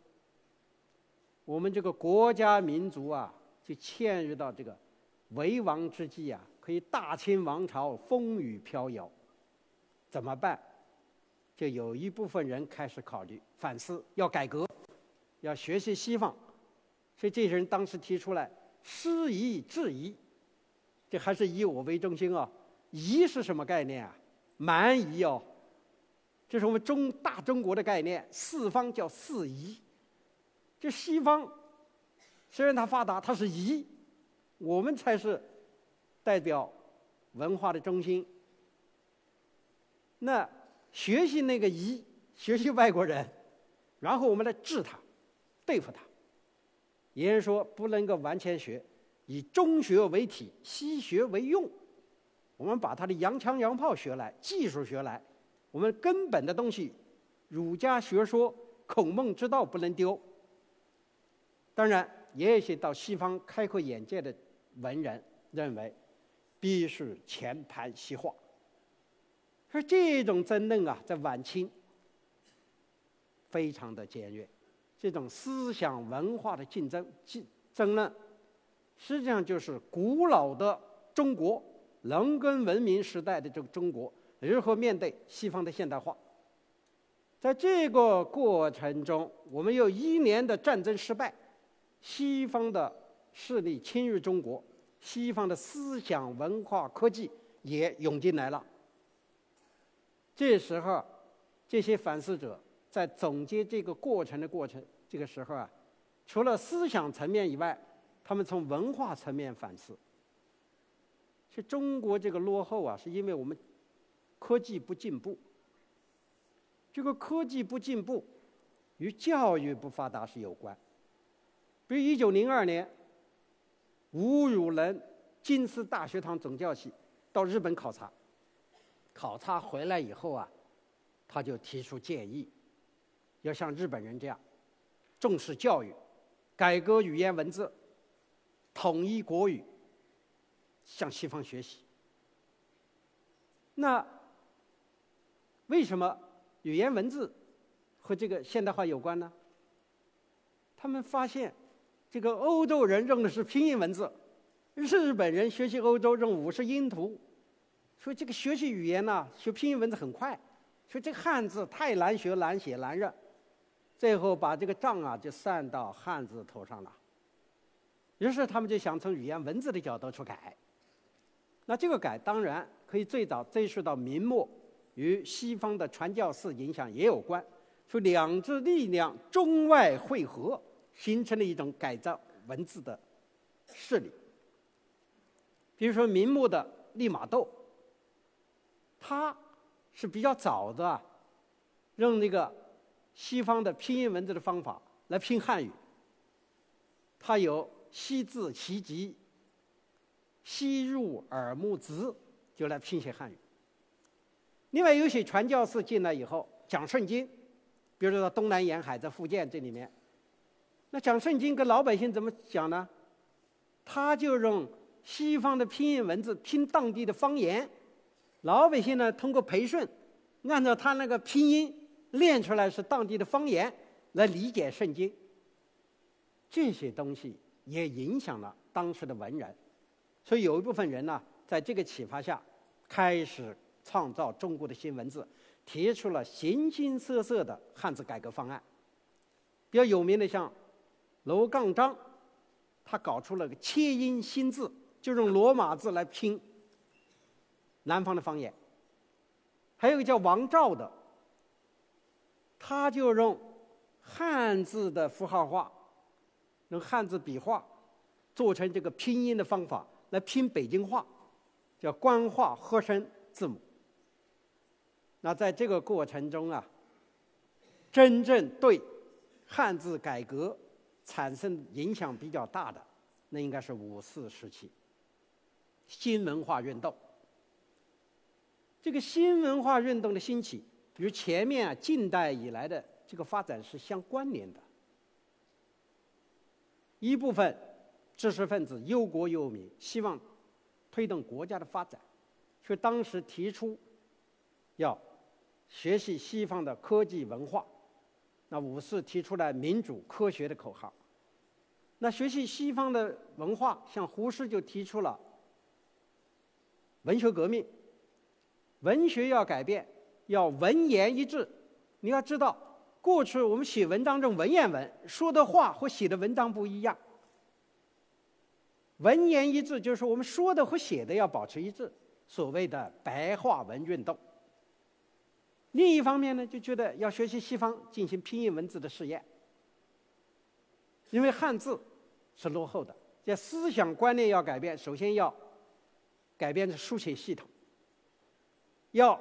我们这个国家民族啊。就陷入到这个危亡之际啊，可以大清王朝风雨飘摇，怎么办？就有一部分人开始考虑反思，要改革，要学习西方。所以这些人当时提出来师夷制夷，这还是以我为中心啊。夷是什么概念啊？蛮夷哦，这是我们中大中国的概念。四方叫四夷，这西方。虽然它发达，它是夷，我们才是代表文化的中心。那学习那个夷，学习外国人，然后我们来治他，对付他。也就是说，不能够完全学，以中学为体，西学为用。我们把他的洋枪洋炮学来，技术学来，我们根本的东西，儒家学说、孔孟之道不能丢。当然。也有一些到西方开阔眼界的文人认为，必须全盘西化。说这种争论啊，在晚清非常的尖锐，这种思想文化的竞争竞争论，实际上就是古老的中国农耕文明时代的这个中国如何面对西方的现代化。在这个过程中，我们有一年的战争失败。西方的势力侵入中国，西方的思想文化科技也涌进来了。这时候，这些反思者在总结这个过程的过程，这个时候啊，除了思想层面以外，他们从文化层面反思。是中国这个落后啊，是因为我们科技不进步。这个科技不进步，与教育不发达是有关。比如一九零二年，吴汝能京师大学堂总教习到日本考察，考察回来以后啊，他就提出建议，要像日本人这样重视教育，改革语言文字，统一国语，向西方学习。那为什么语言文字和这个现代化有关呢？他们发现，这个欧洲人用的是拼音文字，日本人学习欧洲用五十音图，说这个学习语言呢，学拼音文字很快。说这个汉字太难学、难写、难认，最后把这个账啊就算到汉字头上了。于是他们就想从语言文字的角度去改。那这个改当然可以最早追溯到明末，与西方的传教士影响也有关。说两支力量中外汇合，形成了一种改造文字的势力。比如说明末的利玛窦，他是比较早的，用那个西方的拼音文字的方法来拼汉语。他有“西字其集”。吸入耳目直，就来拼写汉语。另外有些传教士进来以后讲圣经，比如说东南沿海在福建这里面，那讲圣经跟老百姓怎么讲呢？他就用西方的拼音文字拼当地的方言，老百姓呢通过培训，按照他那个拼音练出来是当地的方言来理解圣经。这些东西也影响了当时的文人。所以有一部分人呢，在这个启发下，开始创造中国的新文字，提出了形形色色的汉字改革方案。比较有名的像楼杠章，他搞出了个切音新字，就用罗马字来拼南方的方言。还有一个叫王照的，他就用汉字的符号化，用汉字笔画，做成这个拼音的方法。来拼北京话，叫官话合声字母。那在这个过程中啊，真正对汉字改革产生影响比较大的，那应该是五四时期新文化运动。这个新文化运动的兴起，与前面啊近代以来的这个发展是相关联的。一部分。知识分子忧国忧民，希望推动国家的发展，所以当时提出要学习西方的科技文化。那五四提出来民主科学的口号。那学习西方的文化，像胡适就提出了文学革命，文学要改变，要文言一致。你要知道，过去我们写文章用文言文，说的话和写的文章不一样。文言一致，就是我们说的和写的要保持一致，所谓的白话文运动。另一方面呢，就觉得要学习西方进行拼音文字的试验，因为汉字是落后的，在思想观念要改变，首先要改变的书写系统，要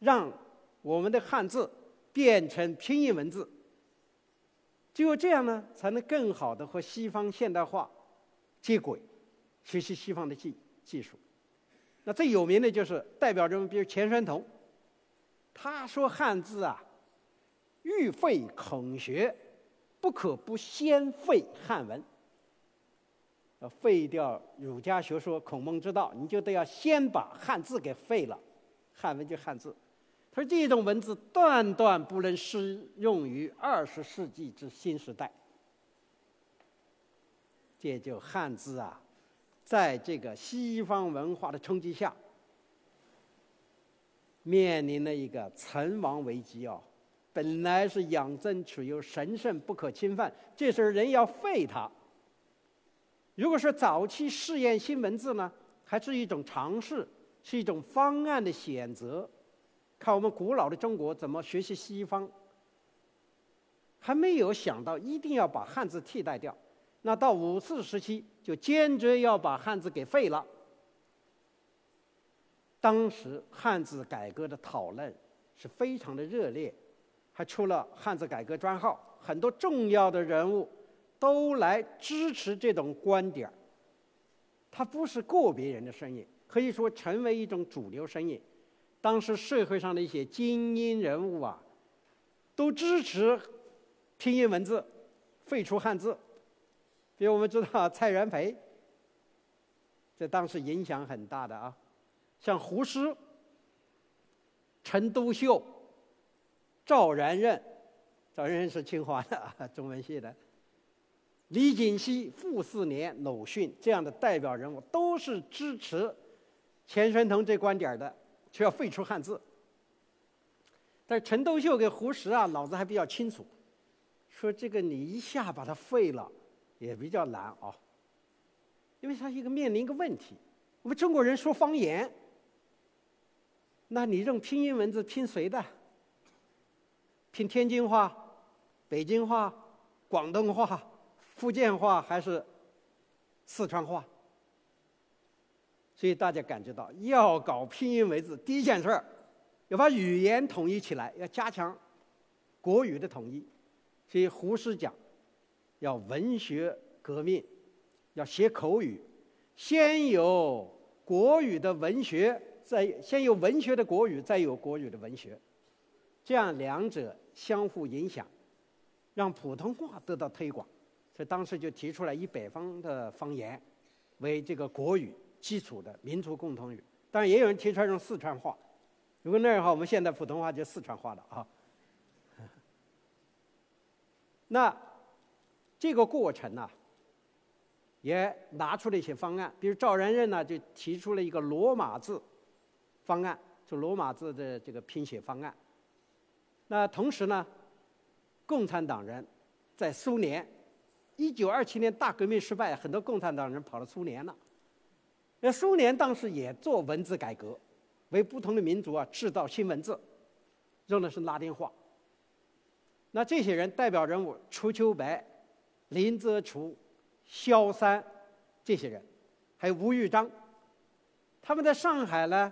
让我们的汉字变成拼音文字。只有这样呢，才能更好的和西方现代化接轨，学习西方的技技术。那最有名的就是代表人物，比如钱玄同，他说汉字啊，欲废孔学，不可不先废汉文。要废掉儒家学说、孔孟之道，你就得要先把汉字给废了，汉文就汉字。他说：“这种文字断断不能适用于二十世纪之新时代。”这就汉字啊，在这个西方文化的冲击下，面临了一个存亡危机哦。本来是养尊处优、神圣不可侵犯，这时候人要废它。如果说早期试验新文字呢，还是一种尝试，是一种方案的选择。看我们古老的中国怎么学习西方，还没有想到一定要把汉字替代掉。那到五四时期就坚决要把汉字给废了。当时汉字改革的讨论是非常的热烈，还出了汉字改革专号，很多重要的人物都来支持这种观点儿。它不是个别人的声音，可以说成为一种主流声音。当时社会上的一些精英人物啊，都支持拼音文字，废除汉字。比如我们知道 蔡元培，在当时影响很大的啊，像胡适、陈独秀、赵然任，赵然任是清华的啊，中文系的。李锦熙、傅斯年、鲁迅这样的代表人物，都是支持钱玄同这观点的，就要废除汉字。但是陈独秀跟胡适啊，脑子还比较清楚，说这个你一下把它废了，也比较难啊。因为他一个面临一个问题，我们中国人说方言，那你用拼音文字拼谁的？拼天津话、北京话、广东话？福建话还是四川话，所以大家感觉到要搞拼音文字，第一件事儿要把语言统一起来，要加强国语的统一。所以胡适讲要文学革命，要写口语，先有国语的文学，再先有文学的国语，再有国语的文学，这样两者相互影响，让普通话得到推广。当时就提出来以北方的方言为这个国语基础的民族共同语，当然也有人提出来用四川话。如果那样的话，我们现在普通话就四川话了啊。那这个过程呢，也拿出了一些方案，比如赵然任呢就提出了一个罗马字方案，就罗马字的这个拼写方案。那同时呢，共产党人在苏联。一九二七年大革命失败，很多共产党人跑到苏联了。那苏联当时也做文字改革，为不同的民族啊制造新文字，用的是拉丁话。那这些人代表人物：瞿秋白、林则楚、萧三这些人，还有吴玉章。他们在上海呢，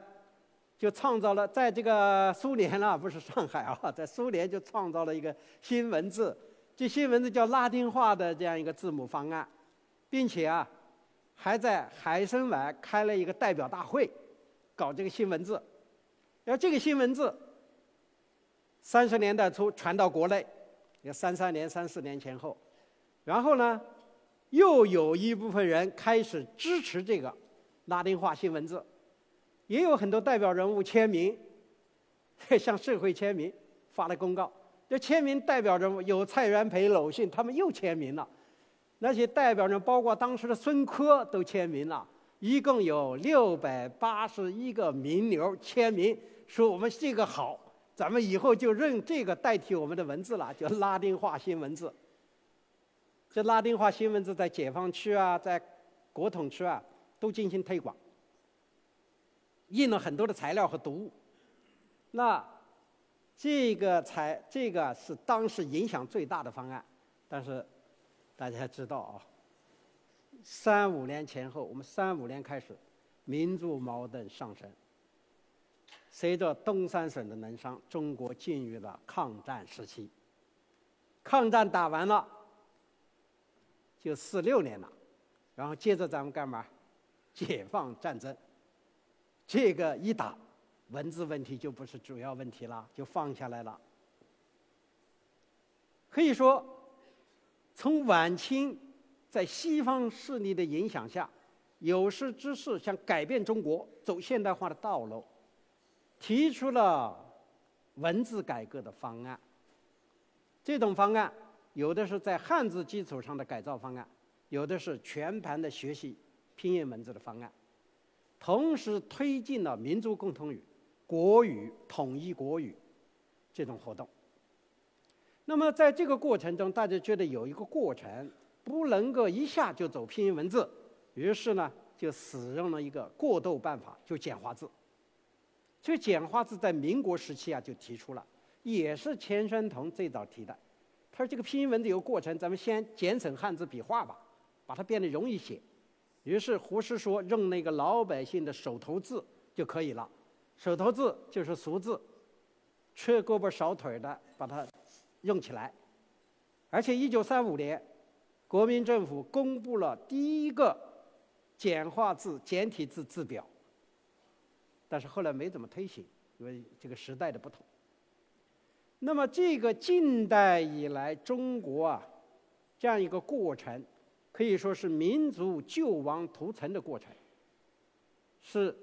就创造了在这个苏联啊，不是上海啊，在苏联就创造了一个新文字。这新文字叫拉丁化的这样一个字母方案，并且啊，还在海参崴开了一个代表大会，搞这个新文字。然后这个新文字，三十年代初传到国内，也三三年、三四年前后，然后呢，又有一部分人开始支持这个拉丁化新文字，也有很多代表人物签名，向社会签名，发了公告。这签名代表着有蔡元培、鲁迅，他们又签名了。那些代表人包括当时的孙科都签名了，一共有六百八十一个名流签名，说我们这个好，咱们以后就认这个代替我们的文字了，叫拉丁化新文字。这拉丁化新文字在解放区啊，在国统区啊都进行推广，印了很多的材料和读物。那。这个才这个是当时影响最大的方案，但是大家知道啊，三五年前后，我们三五年开始，民族矛盾上升。随着东三省的南商，中国进入了抗战时期。抗战打完了，就四六年了，然后接着咱们干嘛？解放战争。这个一打。文字问题就不是主要问题了，就放下来了。可以说，从晚清在西方势力的影响下，有识之士想改变中国、走现代化的道路，提出了文字改革的方案。这种方案有的是在汉字基础上的改造方案，有的是全盘的学习拼音文字的方案，同时推进了民族共同语。国语统一国语这种活动，那么在这个过程中，大家觉得有一个过程不能够一下就走拼音文字，于是呢就使用了一个过渡办法，就简化字。这个简化字在民国时期啊就提出了，也是钱玄同最早提的。他说这个拼音文字有个过程，咱们先简省汉字笔画吧，把它变得容易写。于是胡适说用那个老百姓的手头字就可以了。手头字就是俗字，缺胳膊少腿的把它用起来，而且一九三五年，国民政府公布了第一个简化字、简体字字表，但是后来没怎么推行，因为这个时代的不同。那么，这个近代以来中国啊，这样一个过程，可以说是民族救亡图存的过程，是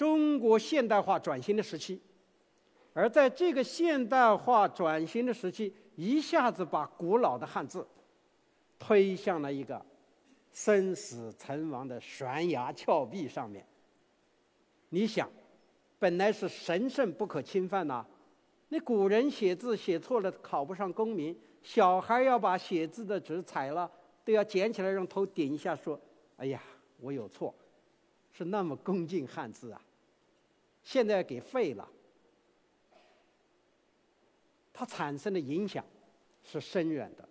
中国现代化转型的时期。而在这个现代化转型的时期，一下子把古老的汉字推向了一个生死存亡的悬崖峭壁上面。你想，本来是神圣不可侵犯呐，那古人写字写错了考不上功名，小孩要把写字的纸踩了都要捡起来用头顶一下说：“哎呀，我有错。”是那么恭敬汉字啊，现在给废了。它产生的影响是深远的，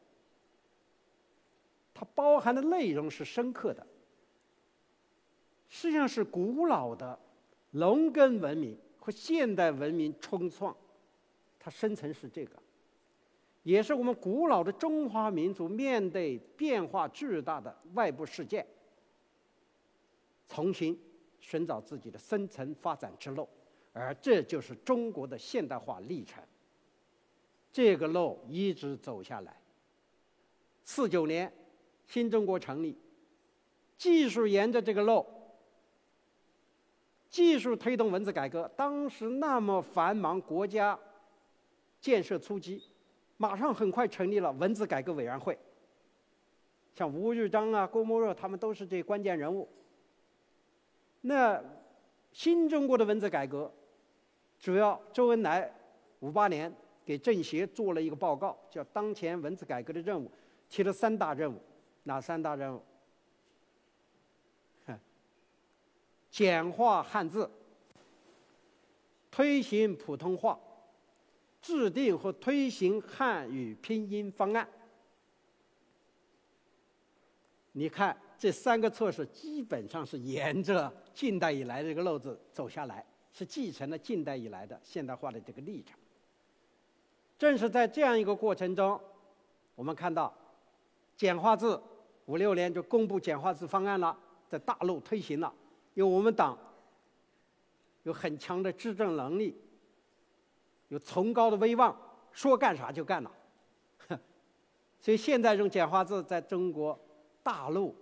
它包含的内容是深刻的，实际上是古老的农耕文明和现代文明冲撞，它深层是这个，也是我们古老的中华民族面对变化巨大的外部世界，重新寻找自己的生存发展之路，而这就是中国的现代化历程。这个路一直走下来。四九年，新中国成立，继续沿着这个路，继续推动文字改革。当时那么繁忙，国家建设初期，马上很快成立了文字改革委员会。像吴玉章啊、郭沫若他们都是这关键人物。那新中国的文字改革，主要周恩来五八年。给政协做了一个报告，叫《当前文字改革的任务》，提了三大任务，哪三大任务？简化汉字，推行普通话，制定和推行汉语拼音方案。你看这三个措施，基本上是沿着近代以来的这个路子走下来，是继承了近代以来的现代化的这个历程。正是在这样一个过程中，我们看到简化字五六年就公布简化字方案了，在大陆推行了。因为我们党有很强的执政能力，有崇高的威望，说干啥就干了。所以现在用简化字在中国大陆，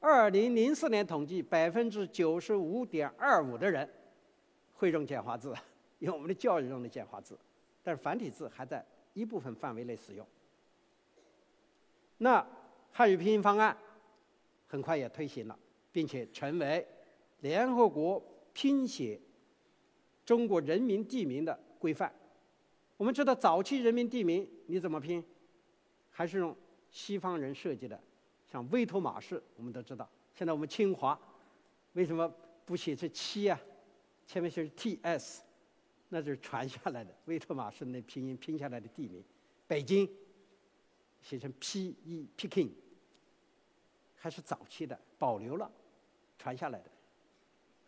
二零零四年统计，百分之九十五点二五的人会用简化字，用我们的教育用的简化字。但是繁体字还在一部分范围内使用。那汉语拼音方案很快也推行了，并且成为联合国拼写中国人民地名的规范。我们知道早期人民地名你怎么拼？还是用西方人设计的，像威妥玛式，我们都知道。现在我们清华为什么不写成七啊？前面写 T.S。那就是传下来的，威妥玛式那拼音拼下来的地名，北京写成 P E Peking，还是早期的，保留了，传下来的。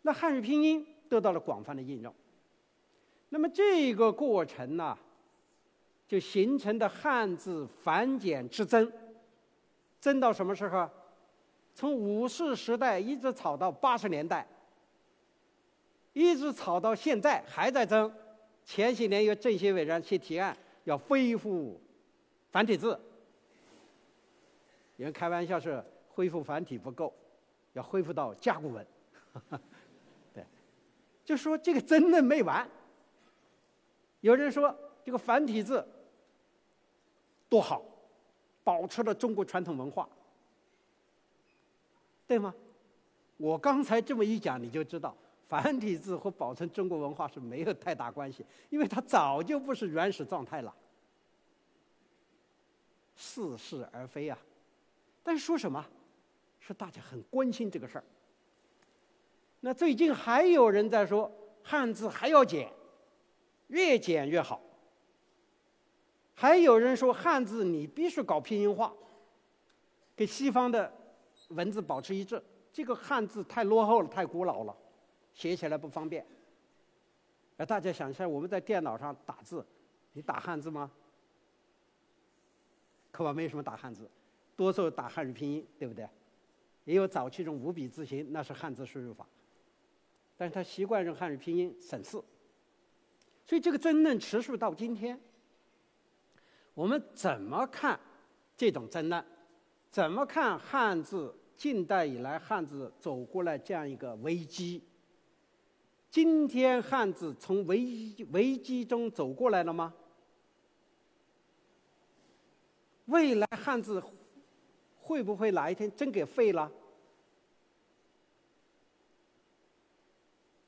那汉语拼音得到了广泛的应用。那么这个过程呢，就形成的汉字繁简之争，争到什么时候？从五四时代一直吵到八十年代。一直吵到现在还在争。前些年有政协委员去提案要恢复繁体字，有人开玩笑是恢复繁体不够，要恢复到甲骨文。对，就说这个争论没完。有人说这个繁体字多好，保持了中国传统文化，对吗？我刚才这么一讲，你就知道。繁体字和保存中国文化是没有太大关系，因为它早就不是原始状态了，似是而非啊。但是说什么？是大家很关心这个事儿。那最近还有人在说汉字还要简，越简越好。还有人说汉字你必须搞拼音化，跟西方的文字保持一致。这个汉字太落后了，太古老了。写起来不方便。哎，大家想一下，我们在电脑上打字，你打汉字吗？可能没什么打汉字。多数打汉语拼音，对不对？也有早期用五笔字形，那是汉字输入法。但是他习惯用汉语拼音省事，所以这个争论持续到今天。我们怎么看这种争论？怎么看汉字近代以来汉字走过来这样一个危机？今天汉字从危危机中走过来了吗？未来汉字会不会哪一天真给废了？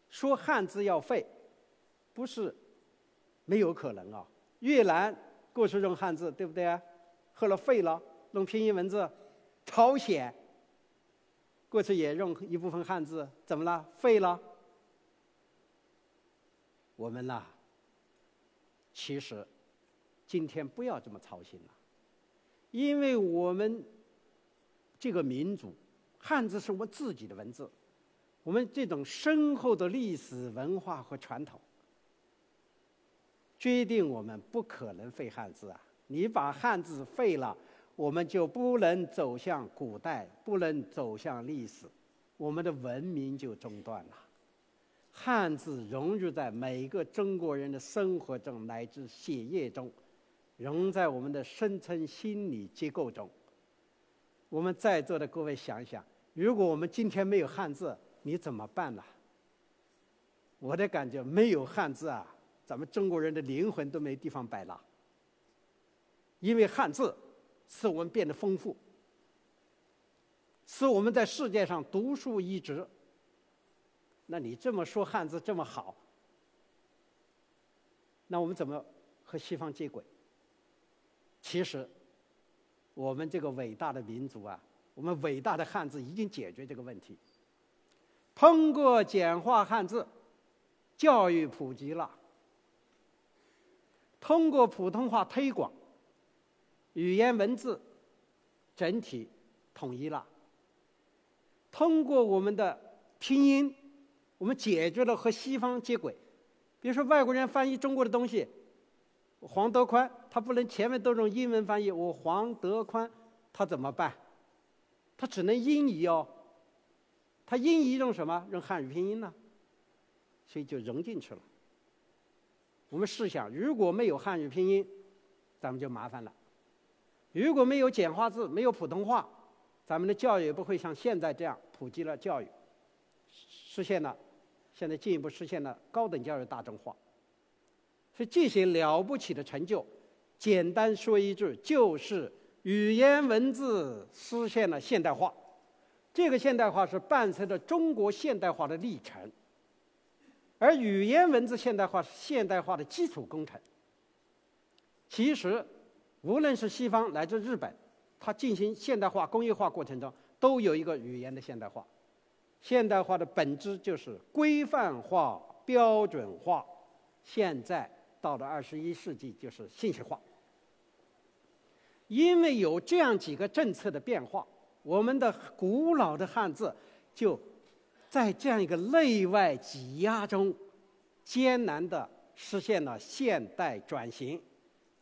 说汉字要废，不是没有可能啊。越南过去用汉字，对不对啊？后来废了，用拼音文字。朝鲜过去也用一部分汉字，怎么了？废了。我们呐，其实今天不要这么操心了。因为我们这个民族，汉字是我们自己的文字，我们这种深厚的历史文化和传统，决定我们不可能废汉字啊！你把汉字废了，我们就不能走向古代，不能走向历史，我们的文明就中断了。汉字融入在每个中国人的生活中乃至血液中。融在我们的深层心理结构中。我们在座的各位想想，如果我们今天没有汉字，你怎么办呢？我的感觉，没有汉字啊，咱们中国人的灵魂都没地方摆了。因为汉字使我们变得丰富，使我们在世界上独树一帜。那你这么说汉字这么好，那我们怎么和西方接轨？其实，我们这个伟大的民族啊，我们伟大的汉字已经解决这个问题。通过简化汉字，教育普及了；通过普通话推广，语言文字整体统一了；通过我们的拼音，我们解决了和西方接轨。比如说，外国人翻译中国的东西。黄德宽，他不能前面都用英文翻译。我黄德宽，他怎么办？他只能英译哦。他英译用什么？用汉语拼音呢？所以就融进去了。我们试想，如果没有汉语拼音，咱们就麻烦了。如果没有简化字，没有普通话，咱们的教育也不会像现在这样普及了教育，实现了现在进一步实现了高等教育大众化。所以这些了不起的成就，简单说一句，就是语言文字实现了现代化。这个现代化是伴随着中国现代化的历程，而语言文字现代化是现代化的基础工程。其实，无论是西方乃至日本，它进行现代化、工业化过程中，都有一个语言的现代化。现代化的本质就是规范化、标准化。现在。到了二十一世纪，就是信息化。因为有这样几个政策的变化，我们的古老的汉字就在这样一个内外挤压中，艰难的实现了现代转型，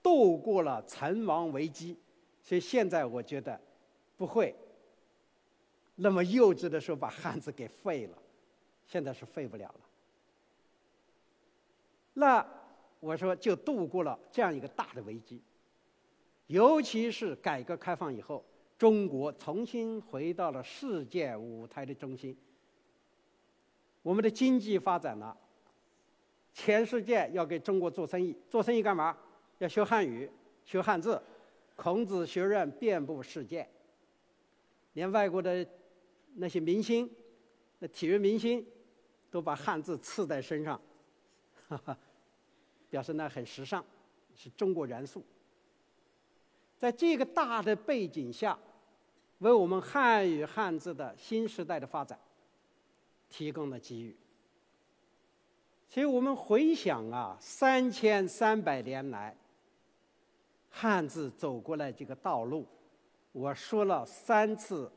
度过了存亡危机。所以现在我觉得不会那么幼稚的说把汉字给废了，现在是废不了了。那。我说，就度过了这样一个大的危机。尤其是改革开放以后，中国重新回到了世界舞台的中心。我们的经济发展了，全世界要给中国做生意，做生意干嘛？要学汉语，学汉字。孔子学院遍布世界，连外国的那些明星，那体育明星，都把汉字刺在身上。哈哈。表示那很时尚，是中国元素。在这个大的背景下，为我们汉语汉字的新时代的发展提供了机遇。所以我们回想啊，三千三百年来汉字走过来这个道路，我说了三次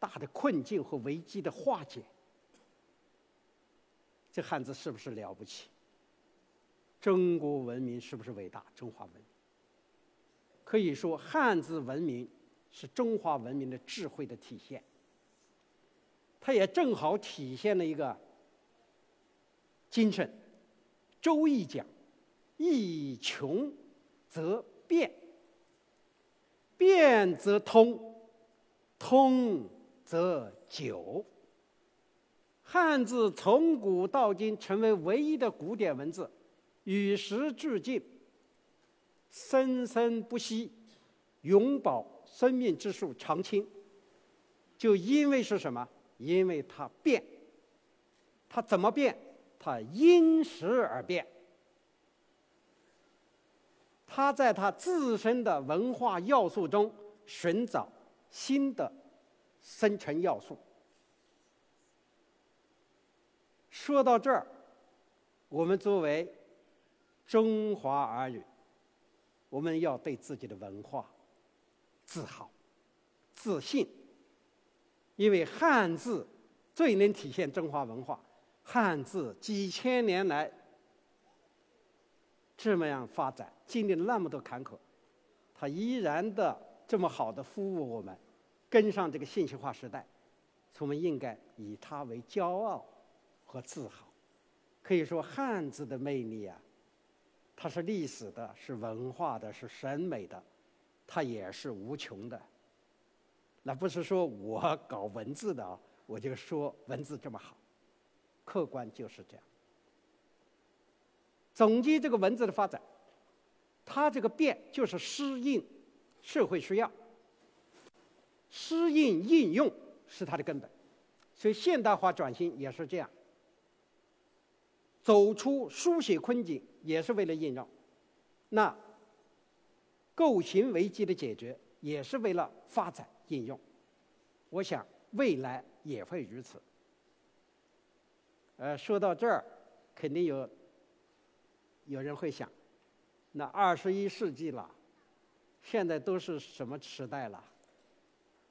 大的困境和危机的化解，这汉字是不是了不起？中国文明是不是伟大？中华文明可以说汉字文明是中华文明的智慧的体现。它也正好体现了一个精神。《周易》讲：“易穷则变，变则通，通则久。”汉字从古到今成为唯一的古典文字，与时俱进，生生不息，永葆生命之树常青。就因为是什么？因为它变。它怎么变？它因时而变。它在它自身的文化要素中寻找新的生存要素。说到这儿，我们作为中华儿女，我们要对自己的文化自豪、自信，因为汉字最能体现中华文化。汉字几千年来这么样发展，经历了那么多坎坷，它依然的这么好的服务我们，跟上这个信息化时代，我们应该以它为骄傲。和自豪，可以说汉字的魅力啊，它是历史的，是文化的，是审美的，它也是无穷的。那不是说我搞文字的啊，我就说文字这么好，客观就是这样。总结这个文字的发展，它这个变就是适应社会需要，适应应用是它的根本，所以现代化转型也是这样。走出书写困境，也是为了应用；那构型危机的解决，也是为了发展应用。我想未来也会如此。呃，说到这儿，肯定有有人会想：那二十一世纪了，现在都是什么时代了？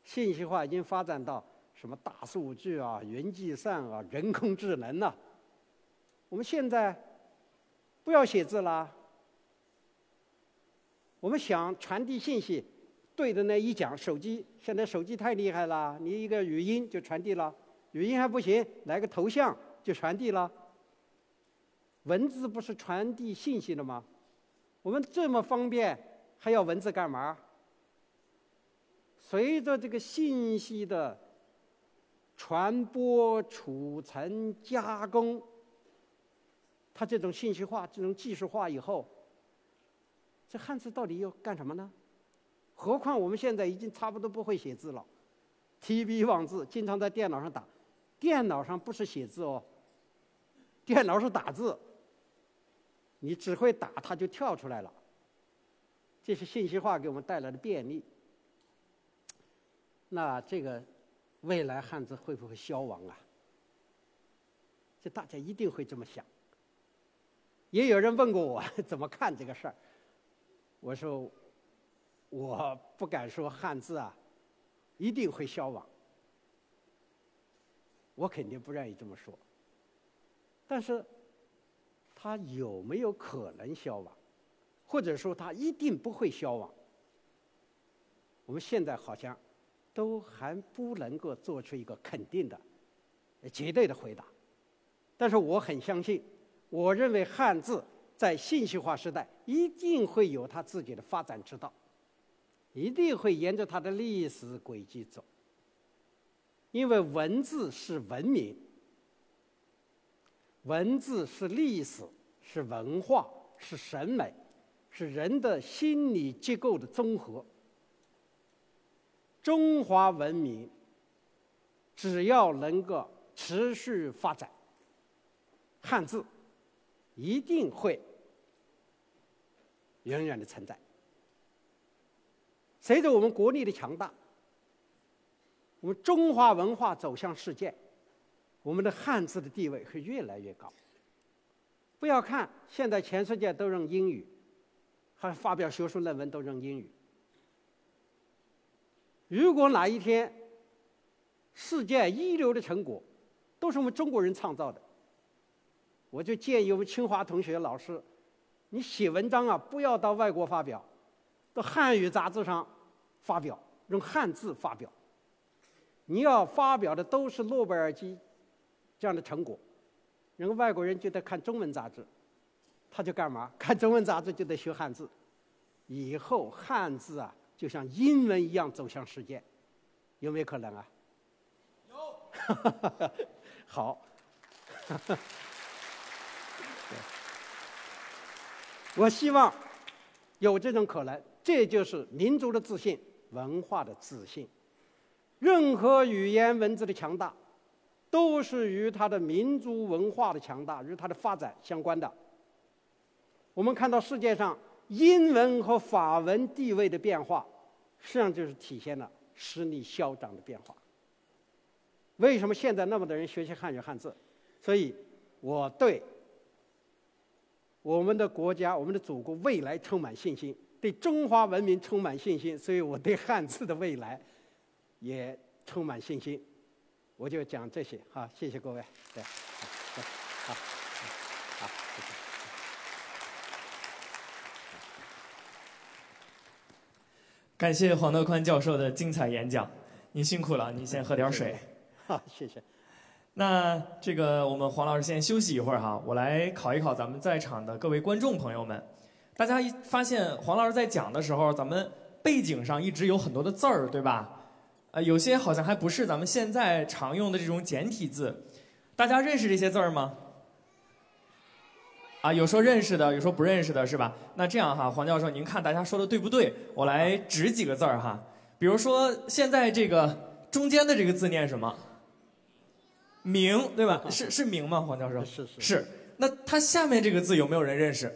信息化已经发展到什么大数据啊、云计算啊、人工智能呐？我们现在不要写字啦。我们想传递信息，对着那一讲，手机现在手机太厉害了，你一个语音就传递了，语音还不行，来个头像就传递了。文字不是传递信息的吗？我们这么方便，还要文字干嘛？随着这个信息的传播、储存、加工。它这种信息化、这种技术化以后，这汉字到底要干什么呢？何况我们现在已经差不多不会写字了，提笔忘字，经常在电脑上打。电脑上不是写字哦，电脑是打字。你只会打，它就跳出来了。这是信息化给我们带来的便利。那这个未来汉字会不会消亡啊？这大家一定会这么想。也有人问过我 怎么看这个事儿，我说我不敢说汉字啊一定会消亡，我肯定不愿意这么说。但是它有没有可能消亡，或者说它一定不会消亡？我们现在好像都还不能够做出一个肯定的、绝对的回答。但是我很相信。我认为汉字在信息化时代一定会有它自己的发展之道，一定会沿着它的历史轨迹走。因为文字是文明，文字是历史，是文化，是审美，是人的心理结构的综合。中华文明只要能够持续发展，汉字。一定会永远的存在。随着我们国力的强大，我们中华文化走向世界，我们的汉字的地位会越来越高。不要看现在全世界都用英语，还发表学术论文都用英语。如果哪一天世界一流的成果都是我们中国人创造的，我就建议我们清华同学、老师，你写文章啊，不要到外国发表，到汉语杂志上发表，用汉字发表。你要发表的都是诺贝尔级这样的成果，人外国人就得看中文杂志，他就干嘛？看中文杂志就得学汉字，以后汉字啊就像英文一样走向世界，有没有可能啊？有。好。我希望有这种可能，这就是民族的自信，文化的自信。任何语言文字的强大，都是与它的民族文化的强大、与它的发展相关的。我们看到世界上英文和法文地位的变化，实际上就是体现了实力消长的变化。为什么现在那么多人学习汉语汉字？所以，我对我们的国家、我们的祖国未来充满信心，对中华文明充满信心。所以我对汉字的未来。也充满信心，我就讲这些哈，谢谢各位，对，好，好，谢谢。感谢黄德宽教授的精彩演讲，您辛苦了，您先喝点水。好，谢谢。那这个我们黄老师先休息一会儿哈，我来考一考咱们在场的各位观众朋友们，大家一发现黄老师在讲的时候，咱们背景上一直有很多的字儿，对吧？呃，有些好像还不是咱们现在常用的这种简体字，大家认识这些字儿吗？啊，有说认识的，有说不认识的，是吧？那这样哈，黄教授，您看大家说的对不对？我来指几个字儿哈，比如说现在这个中间的这个字念什么？明，对吧？是是明吗？黄教授？是是是。那它下面这个字有没有人认识？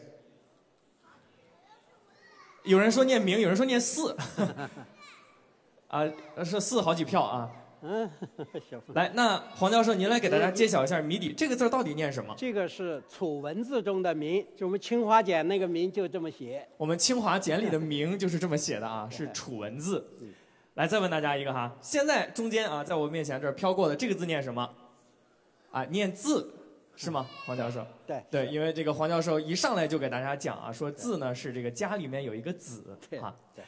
有人说念明，有人说念四。啊，是四好几票啊！嗯，来，那黄教授，您来给大家揭晓一下谜底，这个字到底念什么？这个是楚文字中的“明”，就我们清华简那个“明”就这么写。我们清华简里的“明”就是这么写的啊，是楚文字。来，再问大家一个哈，现在中间啊，在我面前这儿飘过的这个字念什么？啊，念字是吗？黄教授？对对，因为这个黄教授一上来就给大家讲啊，说字呢是这个家里面有一个子啊。对。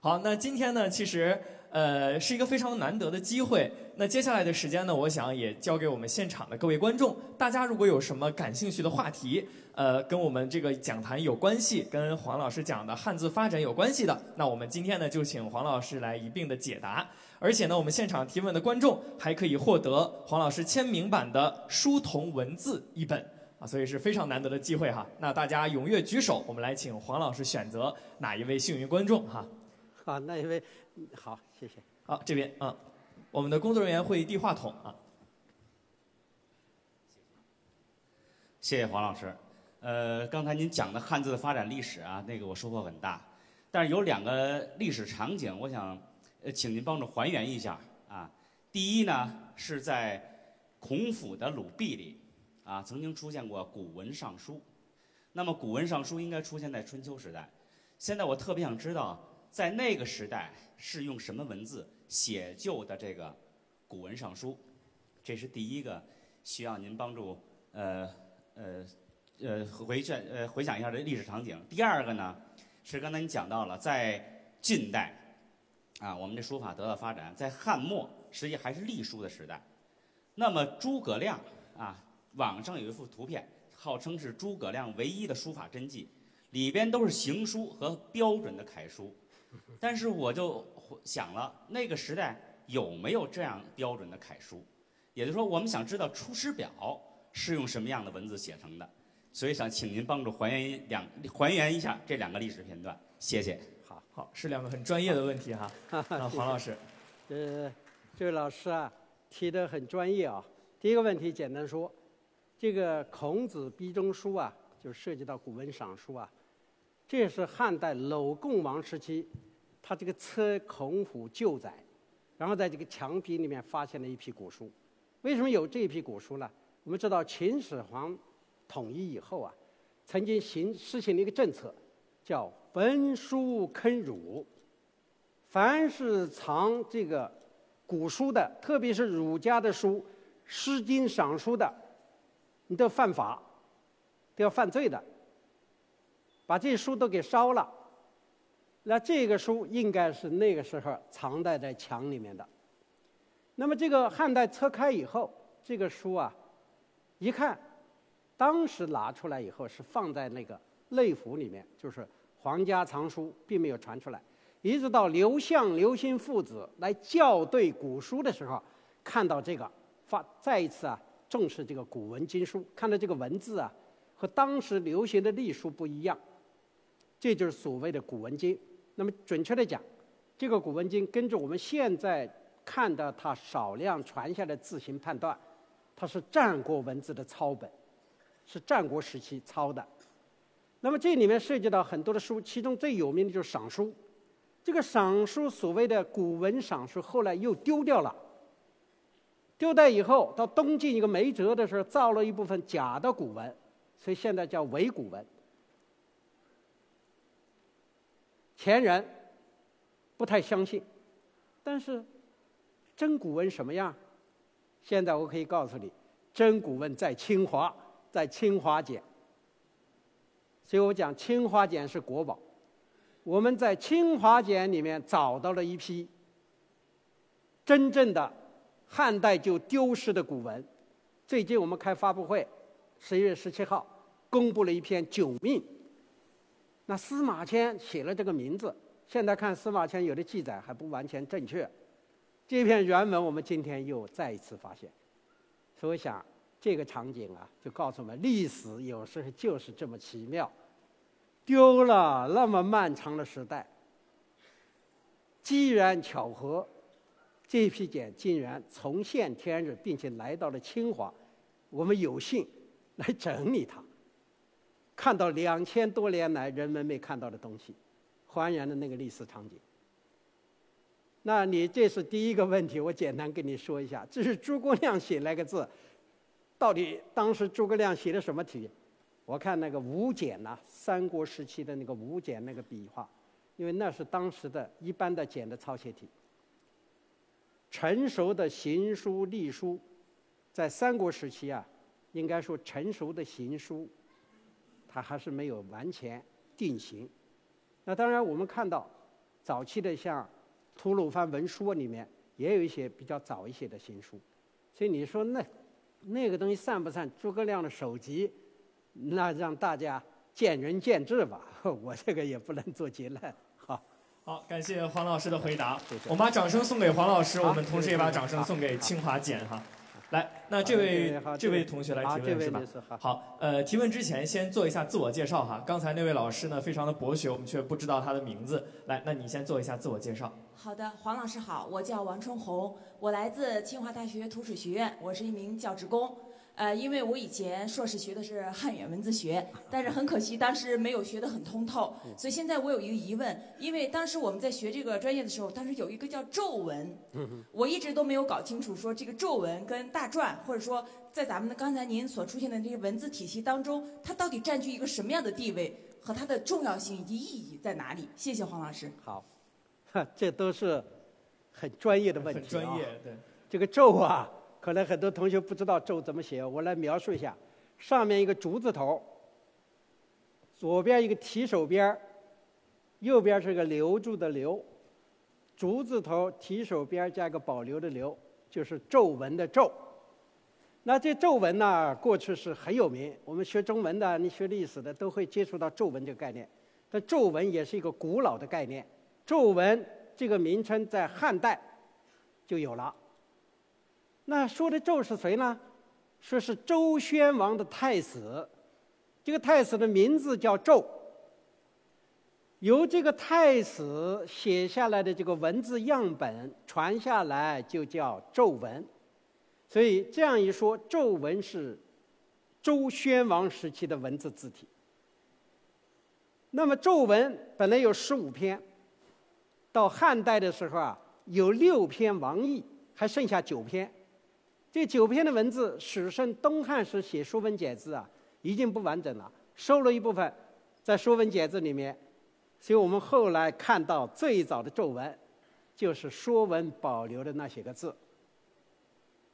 好，那今天呢，其实。呃，是一个非常难得的机会。那接下来的时间呢，我想也交给我们现场的各位观众。大家如果有什么感兴趣的话题，呃，跟我们这个讲坛有关系，跟黄老师讲的汉字发展有关系的，那我们今天呢就请黄老师来一并的解答。而且呢，我们现场提问的观众还可以获得黄老师签名版的书童文字一本啊，所以是非常难得的机会哈。那大家踊跃举手，我们来请黄老师选择哪一位幸运观众哈。好，那一位。好，谢谢。好，这边啊，我们的工作人员会递话筒啊。谢谢黄老师。呃，刚才您讲的汉字的发展历史啊，那个我收获很大。但是有两个历史场景，我想呃，请您帮助还原一下啊。第一呢，是在孔府的鲁壁里啊，曾经出现过古文尚书。那么古文尚书应该出现在春秋时代。现在我特别想知道，在那个时代。是用什么文字写就的这个古文尚书？这是第一个需要您帮助呃呃呃回旋呃回想一下这历史场景。第二个呢是刚才你讲到了，在近代啊，我们这书法得到发展，在汉末实际还是隶书的时代。那么诸葛亮啊，网上有一幅图片，号称是诸葛亮唯一的书法真迹，里边都是行书和标准的楷书。但是我就想了，那个时代有没有这样标准的楷书？也就是说，我们想知道《出师表》是用什么样的文字写成的，所以想请您帮助还原两还原一下这两个历史片段。谢谢。好，是两个很专业的问题哈。啊，黄老师，呃，这位老师啊，提的很专业啊。第一个问题简单说，这个孔子逼中书啊，就涉及到古文赏书啊。这是汉代鲁共王时期，他这个测孔府旧载，然后在这个墙壁里面发现了一批古书。为什么有这一批古书呢？我们知道秦始皇统一以后啊，曾经行实行了一个政策，叫焚书坑儒。凡是藏这个古书的，特别是儒家的书，《诗经》《尚书》的，你都犯法，都要犯罪的。把这些书都给烧了，那这个书应该是那个时候藏在在墙里面的。那么这个汉代拆开以后，这个书啊，一看，当时拿出来以后是放在那个内府里面，就是皇家藏书，并没有传出来。一直到刘向、刘歆父子来校对古书的时候，看到这个，发再一次啊重视这个古文经书，看到这个文字啊和当时流行的隶书不一样，这就是所谓的古文经。那么准确的讲，这个古文经根据我们现在看到它少量传下的字形判断，它是战国文字的抄本，是战国时期抄的。那么这里面涉及到很多的书，其中最有名的就是赏书。这个赏书所谓的古文赏书，后来又丢掉了。丢掉以后，到东晋一个梅哲的时候，造了一部分假的古文，所以现在叫伪古文。前人不太相信，但是真古文什么样？现在我可以告诉你，真古文在清华，在清华简。所以我讲清华简是国宝。我们在清华简里面找到了一批真正的汉代就丢失的古文。最近我们开发布会，十一月十七号公布了一篇《九命》。那司马迁写了这个名字，现在看司马迁有的记载还不完全正确。这篇原文我们今天又再一次发现，所以我想这个场景啊，就告诉我们历史有时候就是这么奇妙。丢了那么漫长的时代，机缘巧合，这批简竟然重现天日，并且来到了清华，我们有幸来整理它。看到两千多年来人们没看到的东西，还原了那个历史场景。那你这是第一个问题，我简单跟你说一下。这是诸葛亮写那个字，到底当时诸葛亮写的什么体？我看那个吴简呐，三国时期的那个吴简那个笔画，因为那是当时的一般的简的抄写体。成熟的行书隶书，在三国时期啊，应该说成熟的行书。它还是没有完全定型。那当然，我们看到早期的像《吐鲁番文书》里面也有一些比较早一些的行书。所以你说那那个东西算不算诸葛亮的首级？那让大家见仁见智吧。我这个也不能做结论。好，好，感谢黄老师的回答。谢谢我们把掌声送给黄老师，我们同时也把掌声送给清华简哈。来，那这位这位同学来提问是吧？好，呃，提问之前先做一下自我介绍哈。刚才那位老师呢，非常的博学，我们却不知道他的名字。来，那你先做一下自我介绍。好的，黄老师好，我叫王春红，我来自清华大学土水学院，我是一名教职工。呃，因为我以前硕士学的是汉语言文字学，但是很可惜当时没有学得很通透，所以现在我有一个疑问，因为当时我们在学这个专业的时候，当时有一个叫皱纹，我一直都没有搞清楚说这个皱纹跟大篆，或者说在咱们的刚才您所出现的这些文字体系当中，它到底占据一个什么样的地位和它的重要性以及意义在哪里？谢谢黄老师。好，这都是很专业的问题、啊。很专业，对。这个皱啊，可能很多同学不知道咒怎么写，我来描述一下。上面一个竹字头，左边一个提手边右边是个留住的留，竹字头提手边儿加个保留的留，就是皱纹的皱。那这皱纹呢，过去是很有名，我们学中文的、你学历史的都会接触到皱纹这个概念。但皱纹也是一个古老的概念，皱纹这个名称在汉代就有了。那说的纣是谁呢？说是周宣王的太子，这个太子的名字叫纣。由这个太子写下来的这个文字样本传下来，就叫纣文。所以这样一说，纣文是周宣王时期的文字字体。那么纣文本来有十五篇，到汉代的时候啊，有六篇王佚，还剩下九篇。这九篇的文字，史称东汉时写《说文解字》啊，已经不完整了，收了一部分在《说文解字》里面。所以我们后来看到最早的咒文，就是《说文》保留的那些个字。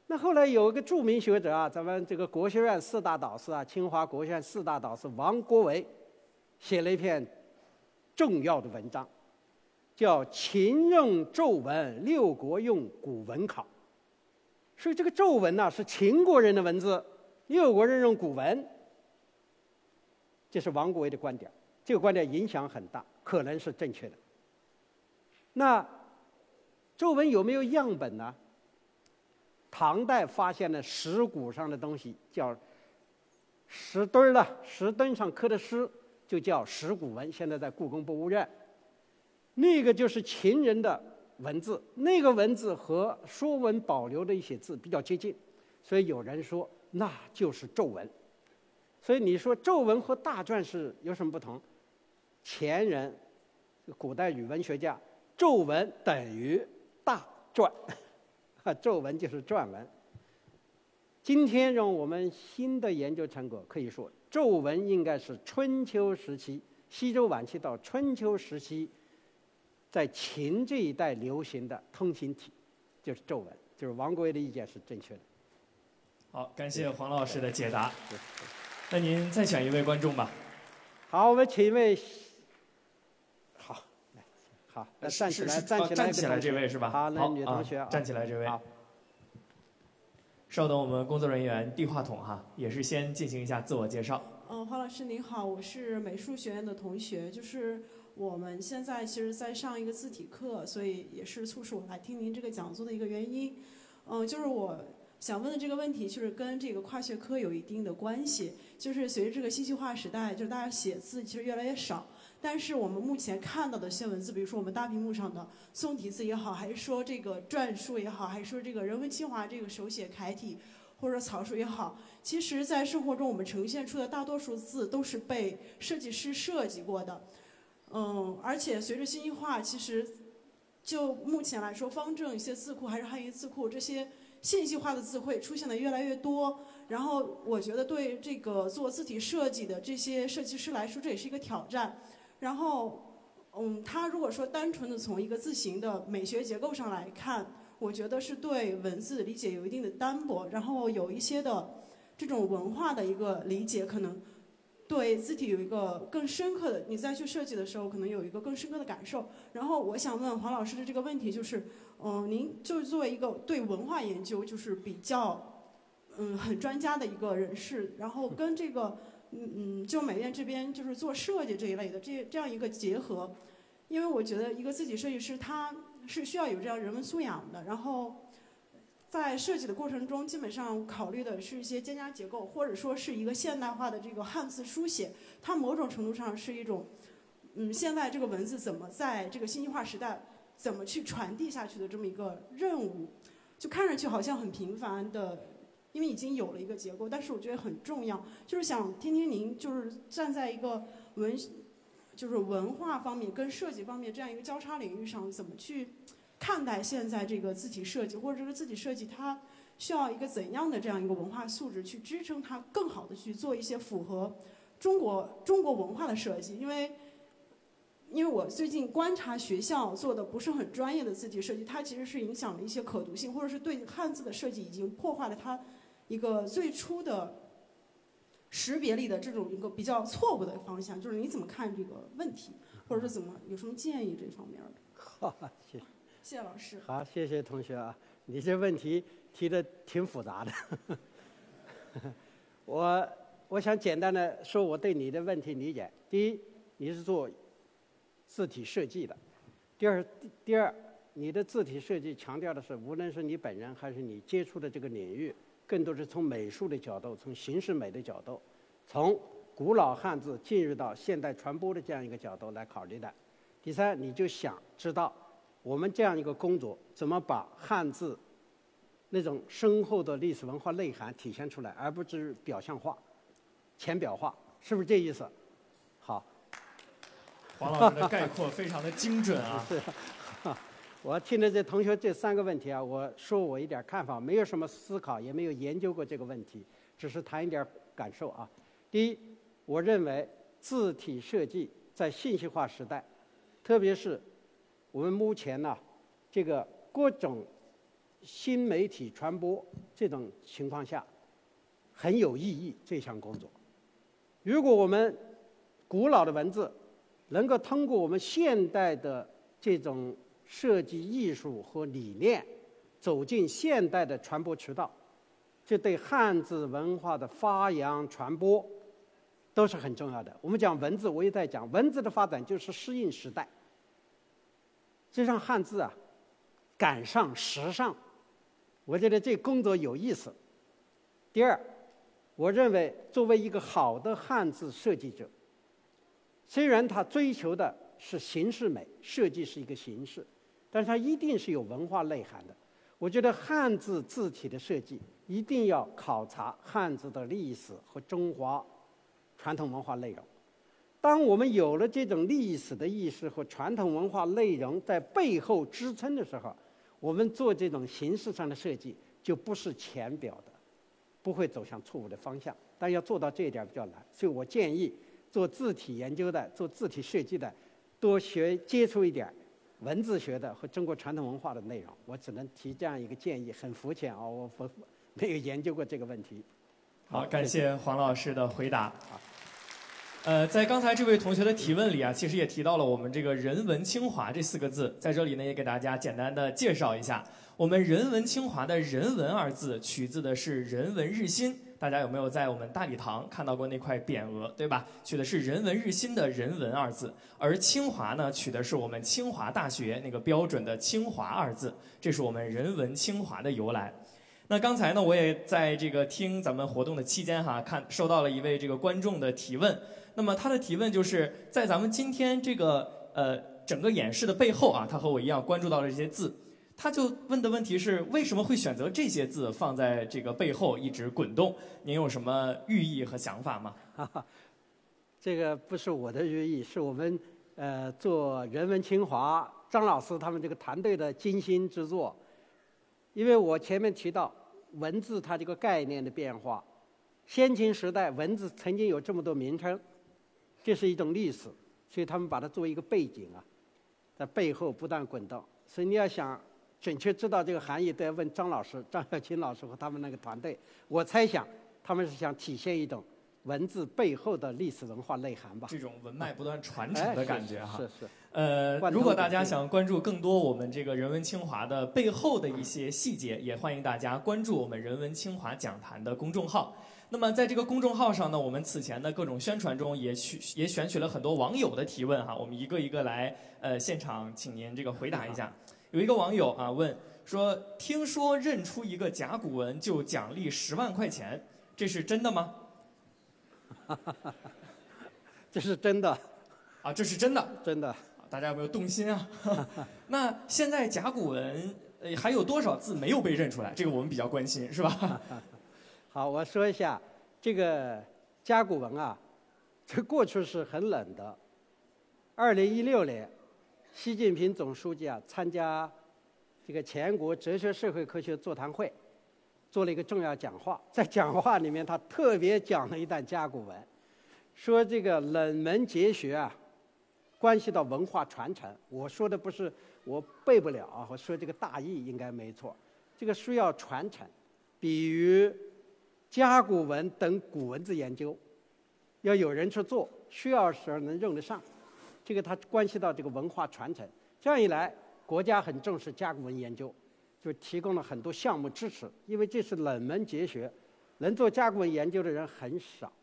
那后来有一个著名学者啊，咱们这个国学院四大导师啊，清华国学院四大导师王国维，写了一篇重要的文章，叫秦用咒文，六国用古文考。所以这个咒文呢是秦国人的文字，六国人用古文。这是王国维的观点，这个观点影响很大，可能是正确的。那咒文有没有样本呢？唐代发现了石鼓上的东西，叫石墩儿了，石墩上刻的诗就叫石鼓文，现在在故宫博物院。那个就是秦人的文字，那个文字和《说文》保留的一些字比较接近，所以有人说那就是咒文。所以你说咒文和大篆是有什么不同？前人，古代语文学家，咒文等于大篆。啊，咒文就是篆文。今天用我们新的研究成果可以说，咒文应该是春秋时期，西周晚期到春秋时期，在秦这一代流行的通行体，就是皱纹。就是王国维的意见是正确的。好，感谢黄老师的解答。那您再选一位观众吧。好，我们请一位。好，来好，那站起来，站起来，站起来，这位是吧？好，那女同学，站起来，这位。好。稍等，我们工作人员递话筒哈，也是先进行一下自我介绍。嗯，黄老师您好，我是美术学院的同学，就是我们现在其实在上一个字体课，所以也是促使我来听您这个讲座的一个原因。嗯，就是我。想问的这个问题，就是跟这个跨学科有一定的关系。就是随着这个信息化时代，就是大家写字其实越来越少，但是我们目前看到的一些文字，比如说我们大屏幕上的宋体字也好，还是说这个篆书也好，还是说这个人文清华这个手写楷体或者草书也好，其实在生活中我们呈现出的大多数字都是被设计师设计过的。嗯，而且随着信息化，其实就目前来说，方正一些字库还是汉语字库这些。信息化的字会出现的越来越多，然后我觉得对这个做字体设计的这些设计师来说，这也是一个挑战。然后，嗯，他如果说单纯的从一个字形的美学结构上来看，我觉得是对文字理解有一定的单薄，然后有一些的这种文化的一个理解，可能对字体有一个更深刻的，你再去设计的时候，可能有一个更深刻的感受。然后，我想问黄老师的这个问题就是。嗯，您就是作为一个对文化研究就是比较，嗯，很专家的一个人士，然后跟这个，嗯嗯，就美院这边就是做设计这一类的这这样一个结合，因为我觉得一个字体设计师他是需要有这样人文素养的，然后在设计的过程中，基本上考虑的是一些间加结构，或者说是一个现代化的这个汉字书写，它某种程度上是一种，嗯，现在这个文字怎么在这个信息化时代。怎么去传递下去的这么一个任务，就看上去好像很平凡的，因为已经有了一个结构，但是我觉得很重要，就是想听听您就是站在一个文，就是文化方面跟设计方面这样一个交叉领域上，怎么去看待现在这个字体设计，或者这个字体设计它需要一个怎样的这样一个文化素质去支撑它更好的去做一些符合中国中国文化的设计，因为。因为我最近观察学校做的不是很专业的字体设计，它其实是影响了一些可读性，或者是对汉字的设计已经破坏了它一个最初的识别力的这种一个比较错误的方向。就是你怎么看这个问题，或者是怎么有什么建议这方面的？好，谢谢。谢谢老师。好，谢谢同学啊，你这问题提的挺复杂的。我我想简单的说我对你的问题理解：第一，你是做。字体设计的，第二，第二，你的字体设计强调的是，无论是你本人还是你接触的这个领域，更多是从美术的角度，从形式美的角度，从古老汉字进入到现代传播的这样一个角度来考虑的。第三，你就想知道我们这样一个工作怎么把汉字那种深厚的历史文化内涵体现出来，而不是表象化、浅表化，是不是这意思？好。黄老师的概括非常的精准啊！是，我听了这同学这三个问题啊，我说我一点看法，没有什么思考，也没有研究过这个问题，只是谈一点感受啊。第一，我认为字体设计在信息化时代，特别是我们目前呢这个各种新媒体传播这种情况下，很有意义这项工作。如果我们古老的文字，能够通过我们现代的这种设计艺术和理念走进现代的传播渠道，这对汉字文化的发扬传播都是很重要的。我们讲文字，我也在讲文字的发展就是适应时代，这让汉字啊赶上时尚。我觉得这工作有意思。第二，我认为作为一个好的汉字设计者，虽然他追求的是形式美，设计是一个形式，但是它一定是有文化内涵的。我觉得汉字字体的设计一定要考察汉字的历史和中华传统文化内容。当我们有了这种历史的意识和传统文化内容在背后支撑的时候，我们做这种形式上的设计就不是浅表的，不会走向错误的方向。但要做到这一点比较难，所以我建议做字体研究的、做字体设计的，多学接触一点文字学的和中国传统文化的内容。我只能提这样一个建议，很肤浅啊，我不没有研究过这个问题。好，感谢黄老师的回答。呃，在刚才这位同学的提问里啊，其实也提到了我们这个“人文清华”这四个字，在这里呢也给大家简单的介绍一下。我们“人文清华”的“人文”二字取自的是“人文日新”，大家有没有在我们大礼堂看到过那块匾额，对吧？取的是“人文日新”的“人文”二字，而“清华”呢，取的是我们清华大学那个标准的“清华”二字，这是我们“人文清华”的由来。那刚才呢，我也在这个听咱们活动的期间哈，看收到了一位这个观众的提问。那么他的提问就是在咱们今天这个呃整个演示的背后啊，他和我一样关注到了这些字，他就问的问题是为什么会选择这些字放在这个背后一直滚动？您有什么寓意和想法吗？哈哈，这个不是我的寓意，是我们呃做人文清华张老师他们这个团队的精心之作。因为我前面提到文字它这个概念的变化，先秦时代文字曾经有这么多名称。这是一种历史，所以他们把它作为一个背景啊，在背后不断滚动。所以你要想准确知道这个含义，都要问张老师、张小琴老师和他们那个团队。我猜想他们是想体现一种文字背后的历史文化内涵吧。这种文脉不断传承的感觉哈。是是。呃，如果大家想关注更多我们这个人文清华的背后的一些细节，也欢迎大家关注我们人文清华讲坛的公众号。那么在这个公众号上呢，我们此前的各种宣传中也取也选取了很多网友的提问哈，我们一个一个来呃现场请您这个回答一下。有一个网友啊问说，听说认出一个甲骨文就奖励十万块钱，这是真的吗？这是真的。啊，这是真的。真的。大家有没有动心啊？那现在甲骨文呃还有多少字没有被认出来？这个我们比较关心，是吧？好，我说一下这个甲骨文啊，这过去是很冷的。二零一六年，习近平总书记啊参加这个全国哲学社会科学座谈会，做了一个重要讲话。在讲话里面，他特别讲了一段甲骨文，说这个冷门哲学啊，关系到文化传承。我说的不是我背不了啊，我说这个大意应该没错。这个需要传承，比如。甲骨文等古文字研究，要有人去做，需要时候能用得上，这个它关系到这个文化传承。这样一来，国家很重视甲骨文研究，就提供了很多项目支持。因为这是冷门哲学，能做甲骨文研究的人很少。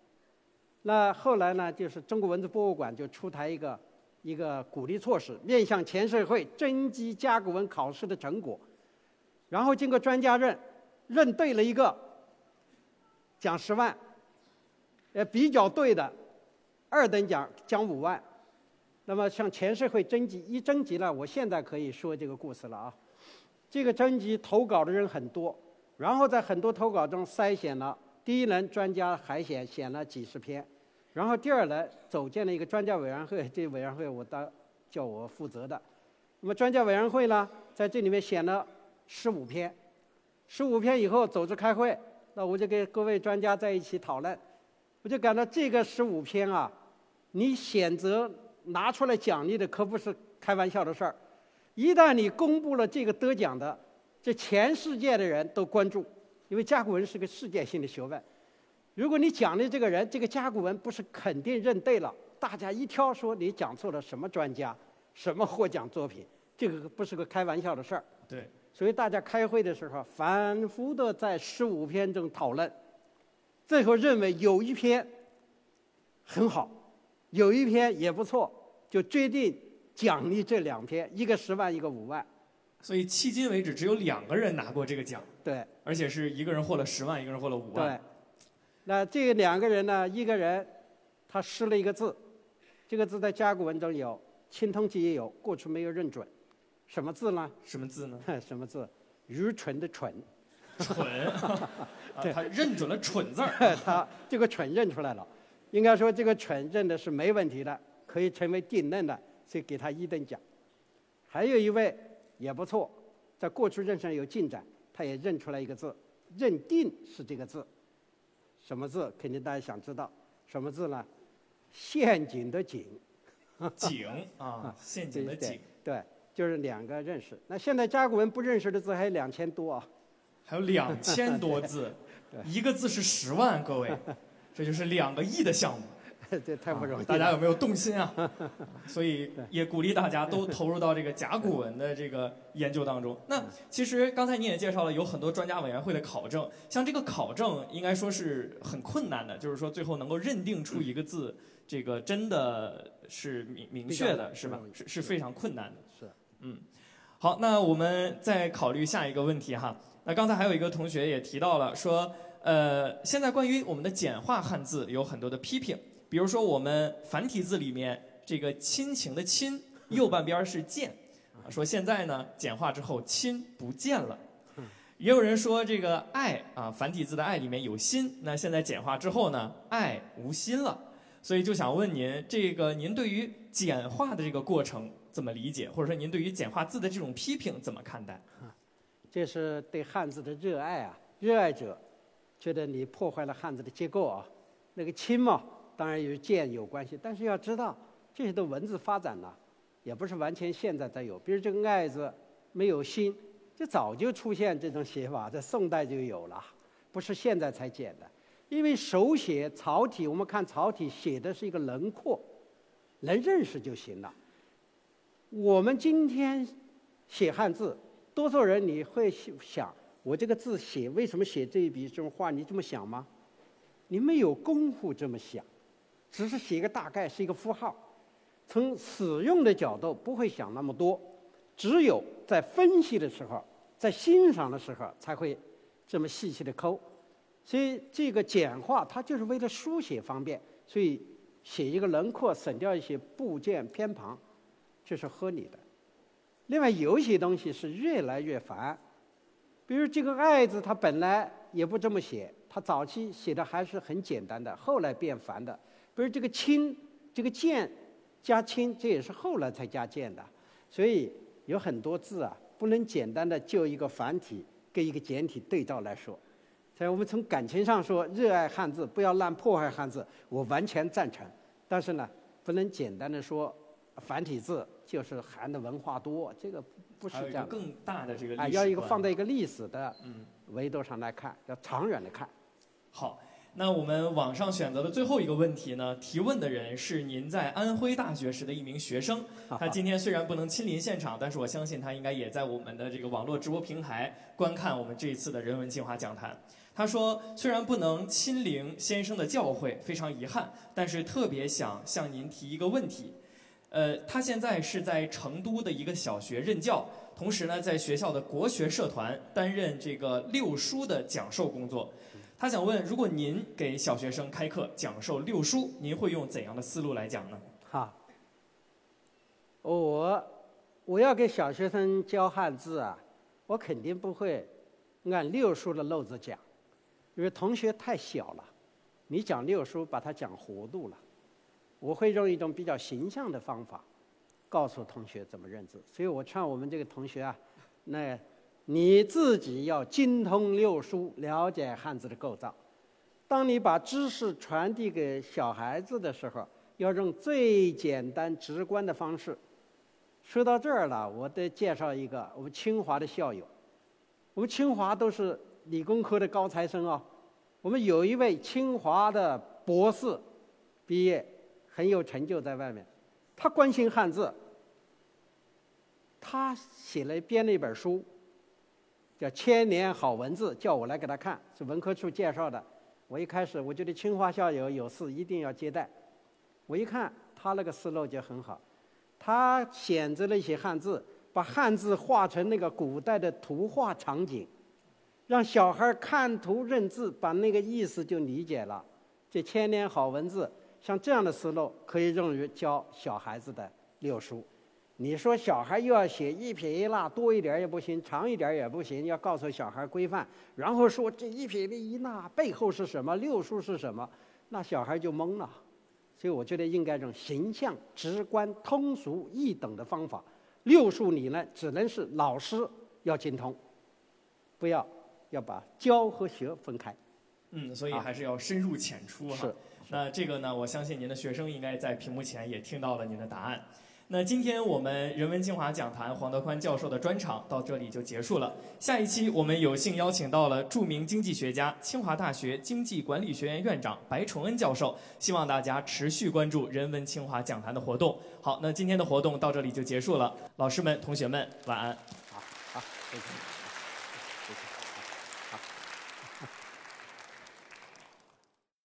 那后来呢，就是中国文字博物馆就出台一个一个鼓励措施，面向全社会征集甲骨文考试的成果，然后经过专家认，认对了一个。奖十万，呃，比较对的，二等奖奖五万。那么向全社会征集，一征集了，我现在可以说这个故事了啊。这个征集投稿的人很多，然后在很多投稿中筛选了，第一轮专家海选选了几十篇，然后第二轮组建了一个专家委员会，这委员会我当叫我负责的。那么专家委员会呢，在这里面选了十五篇，十五篇以后组织开会。那我就跟各位专家在一起讨论，我就感到这个十五篇啊，你选择拿出来奖励的可不是开玩笑的事儿。一旦你公布了这个得奖的，这全世界的人都关注，因为甲骨文是个世界性的学问。如果你奖励这个人，这个甲骨文不是肯定认对了，大家一挑说你讲错了什么专家，什么获奖作品，这个不是个开玩笑的事儿。对，所以大家开会的时候，反复的在十五篇中讨论，最后认为有一篇很好，有一篇也不错，就决定奖励这两篇，一个十万，一个五万。所以迄今为止只有两个人拿过这个奖，对，而且是一个人获了十万，一个人获了五万。对，那这两个人呢，一个人他失了一个字，这个字在甲骨文中有，青铜器也有，过去没有认准，什么字呢？什么字呢？什么字？愚蠢的蠢。蠢，对，他认准了“蠢”字儿。他这个“蠢”认出来了，应该说这个“蠢”认的是没问题的，可以成为定论的，所以给他一等奖。还有一位也不错，在过去认上有进展，他也认出来一个字，认定是这个字。什么字？肯定大家想知道，什么字呢？陷阱的“井”。井啊，陷阱的“井”。对，就是两个认识。那现在甲骨文不认识的字还有两千多啊。还有两千多字，一个字是十万，各位，这就是两个亿的项目，这太不容易。大家有没有动心啊？所以也鼓励大家都投入到这个甲骨文的这个研究当中。那其实刚才你也介绍了，有很多专家委员会的考证，像这个考证应该说是很困难的，就是说最后能够认定出一个字，这个真的是明明确的，是吧？是是非常困难的。是，嗯，好，那我们再考虑下一个问题哈。那刚才还有一个同学也提到了，说，呃，现在关于我们的简化汉字有很多的批评，比如说我们繁体字里面这个亲情的亲右半边是见，说现在呢简化之后亲不见了，也有人说这个爱啊繁体字的爱里面有心，那现在简化之后呢爱无心了，所以就想问您，这个您对于简化的这个过程怎么理解，或者说您对于简化字的这种批评怎么看待？这是对汉字的热爱啊！热爱者觉得你破坏了汉字的结构啊。那个“亲”嘛，当然与“见”有关系，但是要知道，这些的文字发展呢，也不是完全现在才有。比如这个“爱”字没有“心”，这早就出现这种写法，在宋代就有了，不是现在才简的。因为手写草体，我们看草体写的是一个轮廓，能认识就行了。我们今天写汉字。多数人你会想，我这个字写为什么写这一笔这种画？你这么想吗？你没有功夫这么想，只是写一个大概是一个符号。从使用的角度不会想那么多，只有在分析的时候，在欣赏的时候才会这么细细的抠。所以这个简化它就是为了书写方便，所以写一个轮廓，省掉一些部件偏旁，这是合理的。另外有一些东西是越来越烦，比如这个“爱”字，它本来也不这么写，它早期写的还是很简单的，后来变繁的。比如这个“亲”，这个“见”加“亲”，这也是后来才加“见”的。所以有很多字啊，不能简单的就一个繁体跟一个简体对照来说。所以我们从感情上说，热爱汉字，不要乱破坏汉字，我完全赞成。但是呢，不能简单的说。繁体字就是含的文化多，这个不是这样。更大的这个啊，要一个放在一个历史的维度上来看，要长远的看。好，那我们网上选择的最后一个问题呢？提问的人是您在安徽大学时的一名学生，他今天虽然不能亲临现场，但是我相信他应该也在我们的这个网络直播平台观看我们这一次的人文进化讲坛。他说，虽然不能亲临先生的教诲，非常遗憾，但是特别想向您提一个问题。呃，他现在是在成都的一个小学任教，同时呢，在学校的国学社团担任这个六书的讲授工作。他想问，如果您给小学生开课讲授六书，您会用怎样的思路来讲呢？哈，我我要给小学生教汉字啊，我肯定不会按六书的路子讲，因为同学太小了，你讲六书把他讲糊涂了。我会用一种比较形象的方法，告诉同学怎么认字。所以我劝我们这个同学啊，那你自己要精通六书，了解汉字的构造。当你把知识传递给小孩子的时候，要用最简单直观的方式。说到这儿了，我得介绍一个我们清华的校友。我们清华都是理工科的高材生啊。我们有一位清华的博士毕业。很有成就在外面，他关心汉字，他写了编了一本书，叫《千年好文字》，叫我来给他看，是文科处介绍的。我一开始我觉得清华校友有事一定要接待，我一看他那个思路就很好，他选择了一些汉字，把汉字画成那个古代的图画场景，让小孩看图认字，把那个意思就理解了。这千年好文字，像这样的思路可以用于教小孩子的六书。你说小孩又要写一撇一捺，多一点也不行，长一点也不行，要告诉小孩规范，然后说这一撇一捺背后是什么，六书是什么，那小孩就懵了。所以我觉得应该用形象、直观、通俗易懂的方法。六书理呢，只能是老师要精通，不要要把教和学分开。嗯，所以还是要深入浅出哈。是。那这个呢，我相信您的学生应该在屏幕前也听到了您的答案。那今天我们人文清华讲坛黄德宽教授的专场到这里就结束了。下一期我们有幸邀请到了著名经济学家、清华大学经济管理学院院长白崇恩教授，希望大家持续关注人文清华讲坛的活动。好，那今天的活动到这里就结束了，老师们、同学们晚安。好，好，谢谢。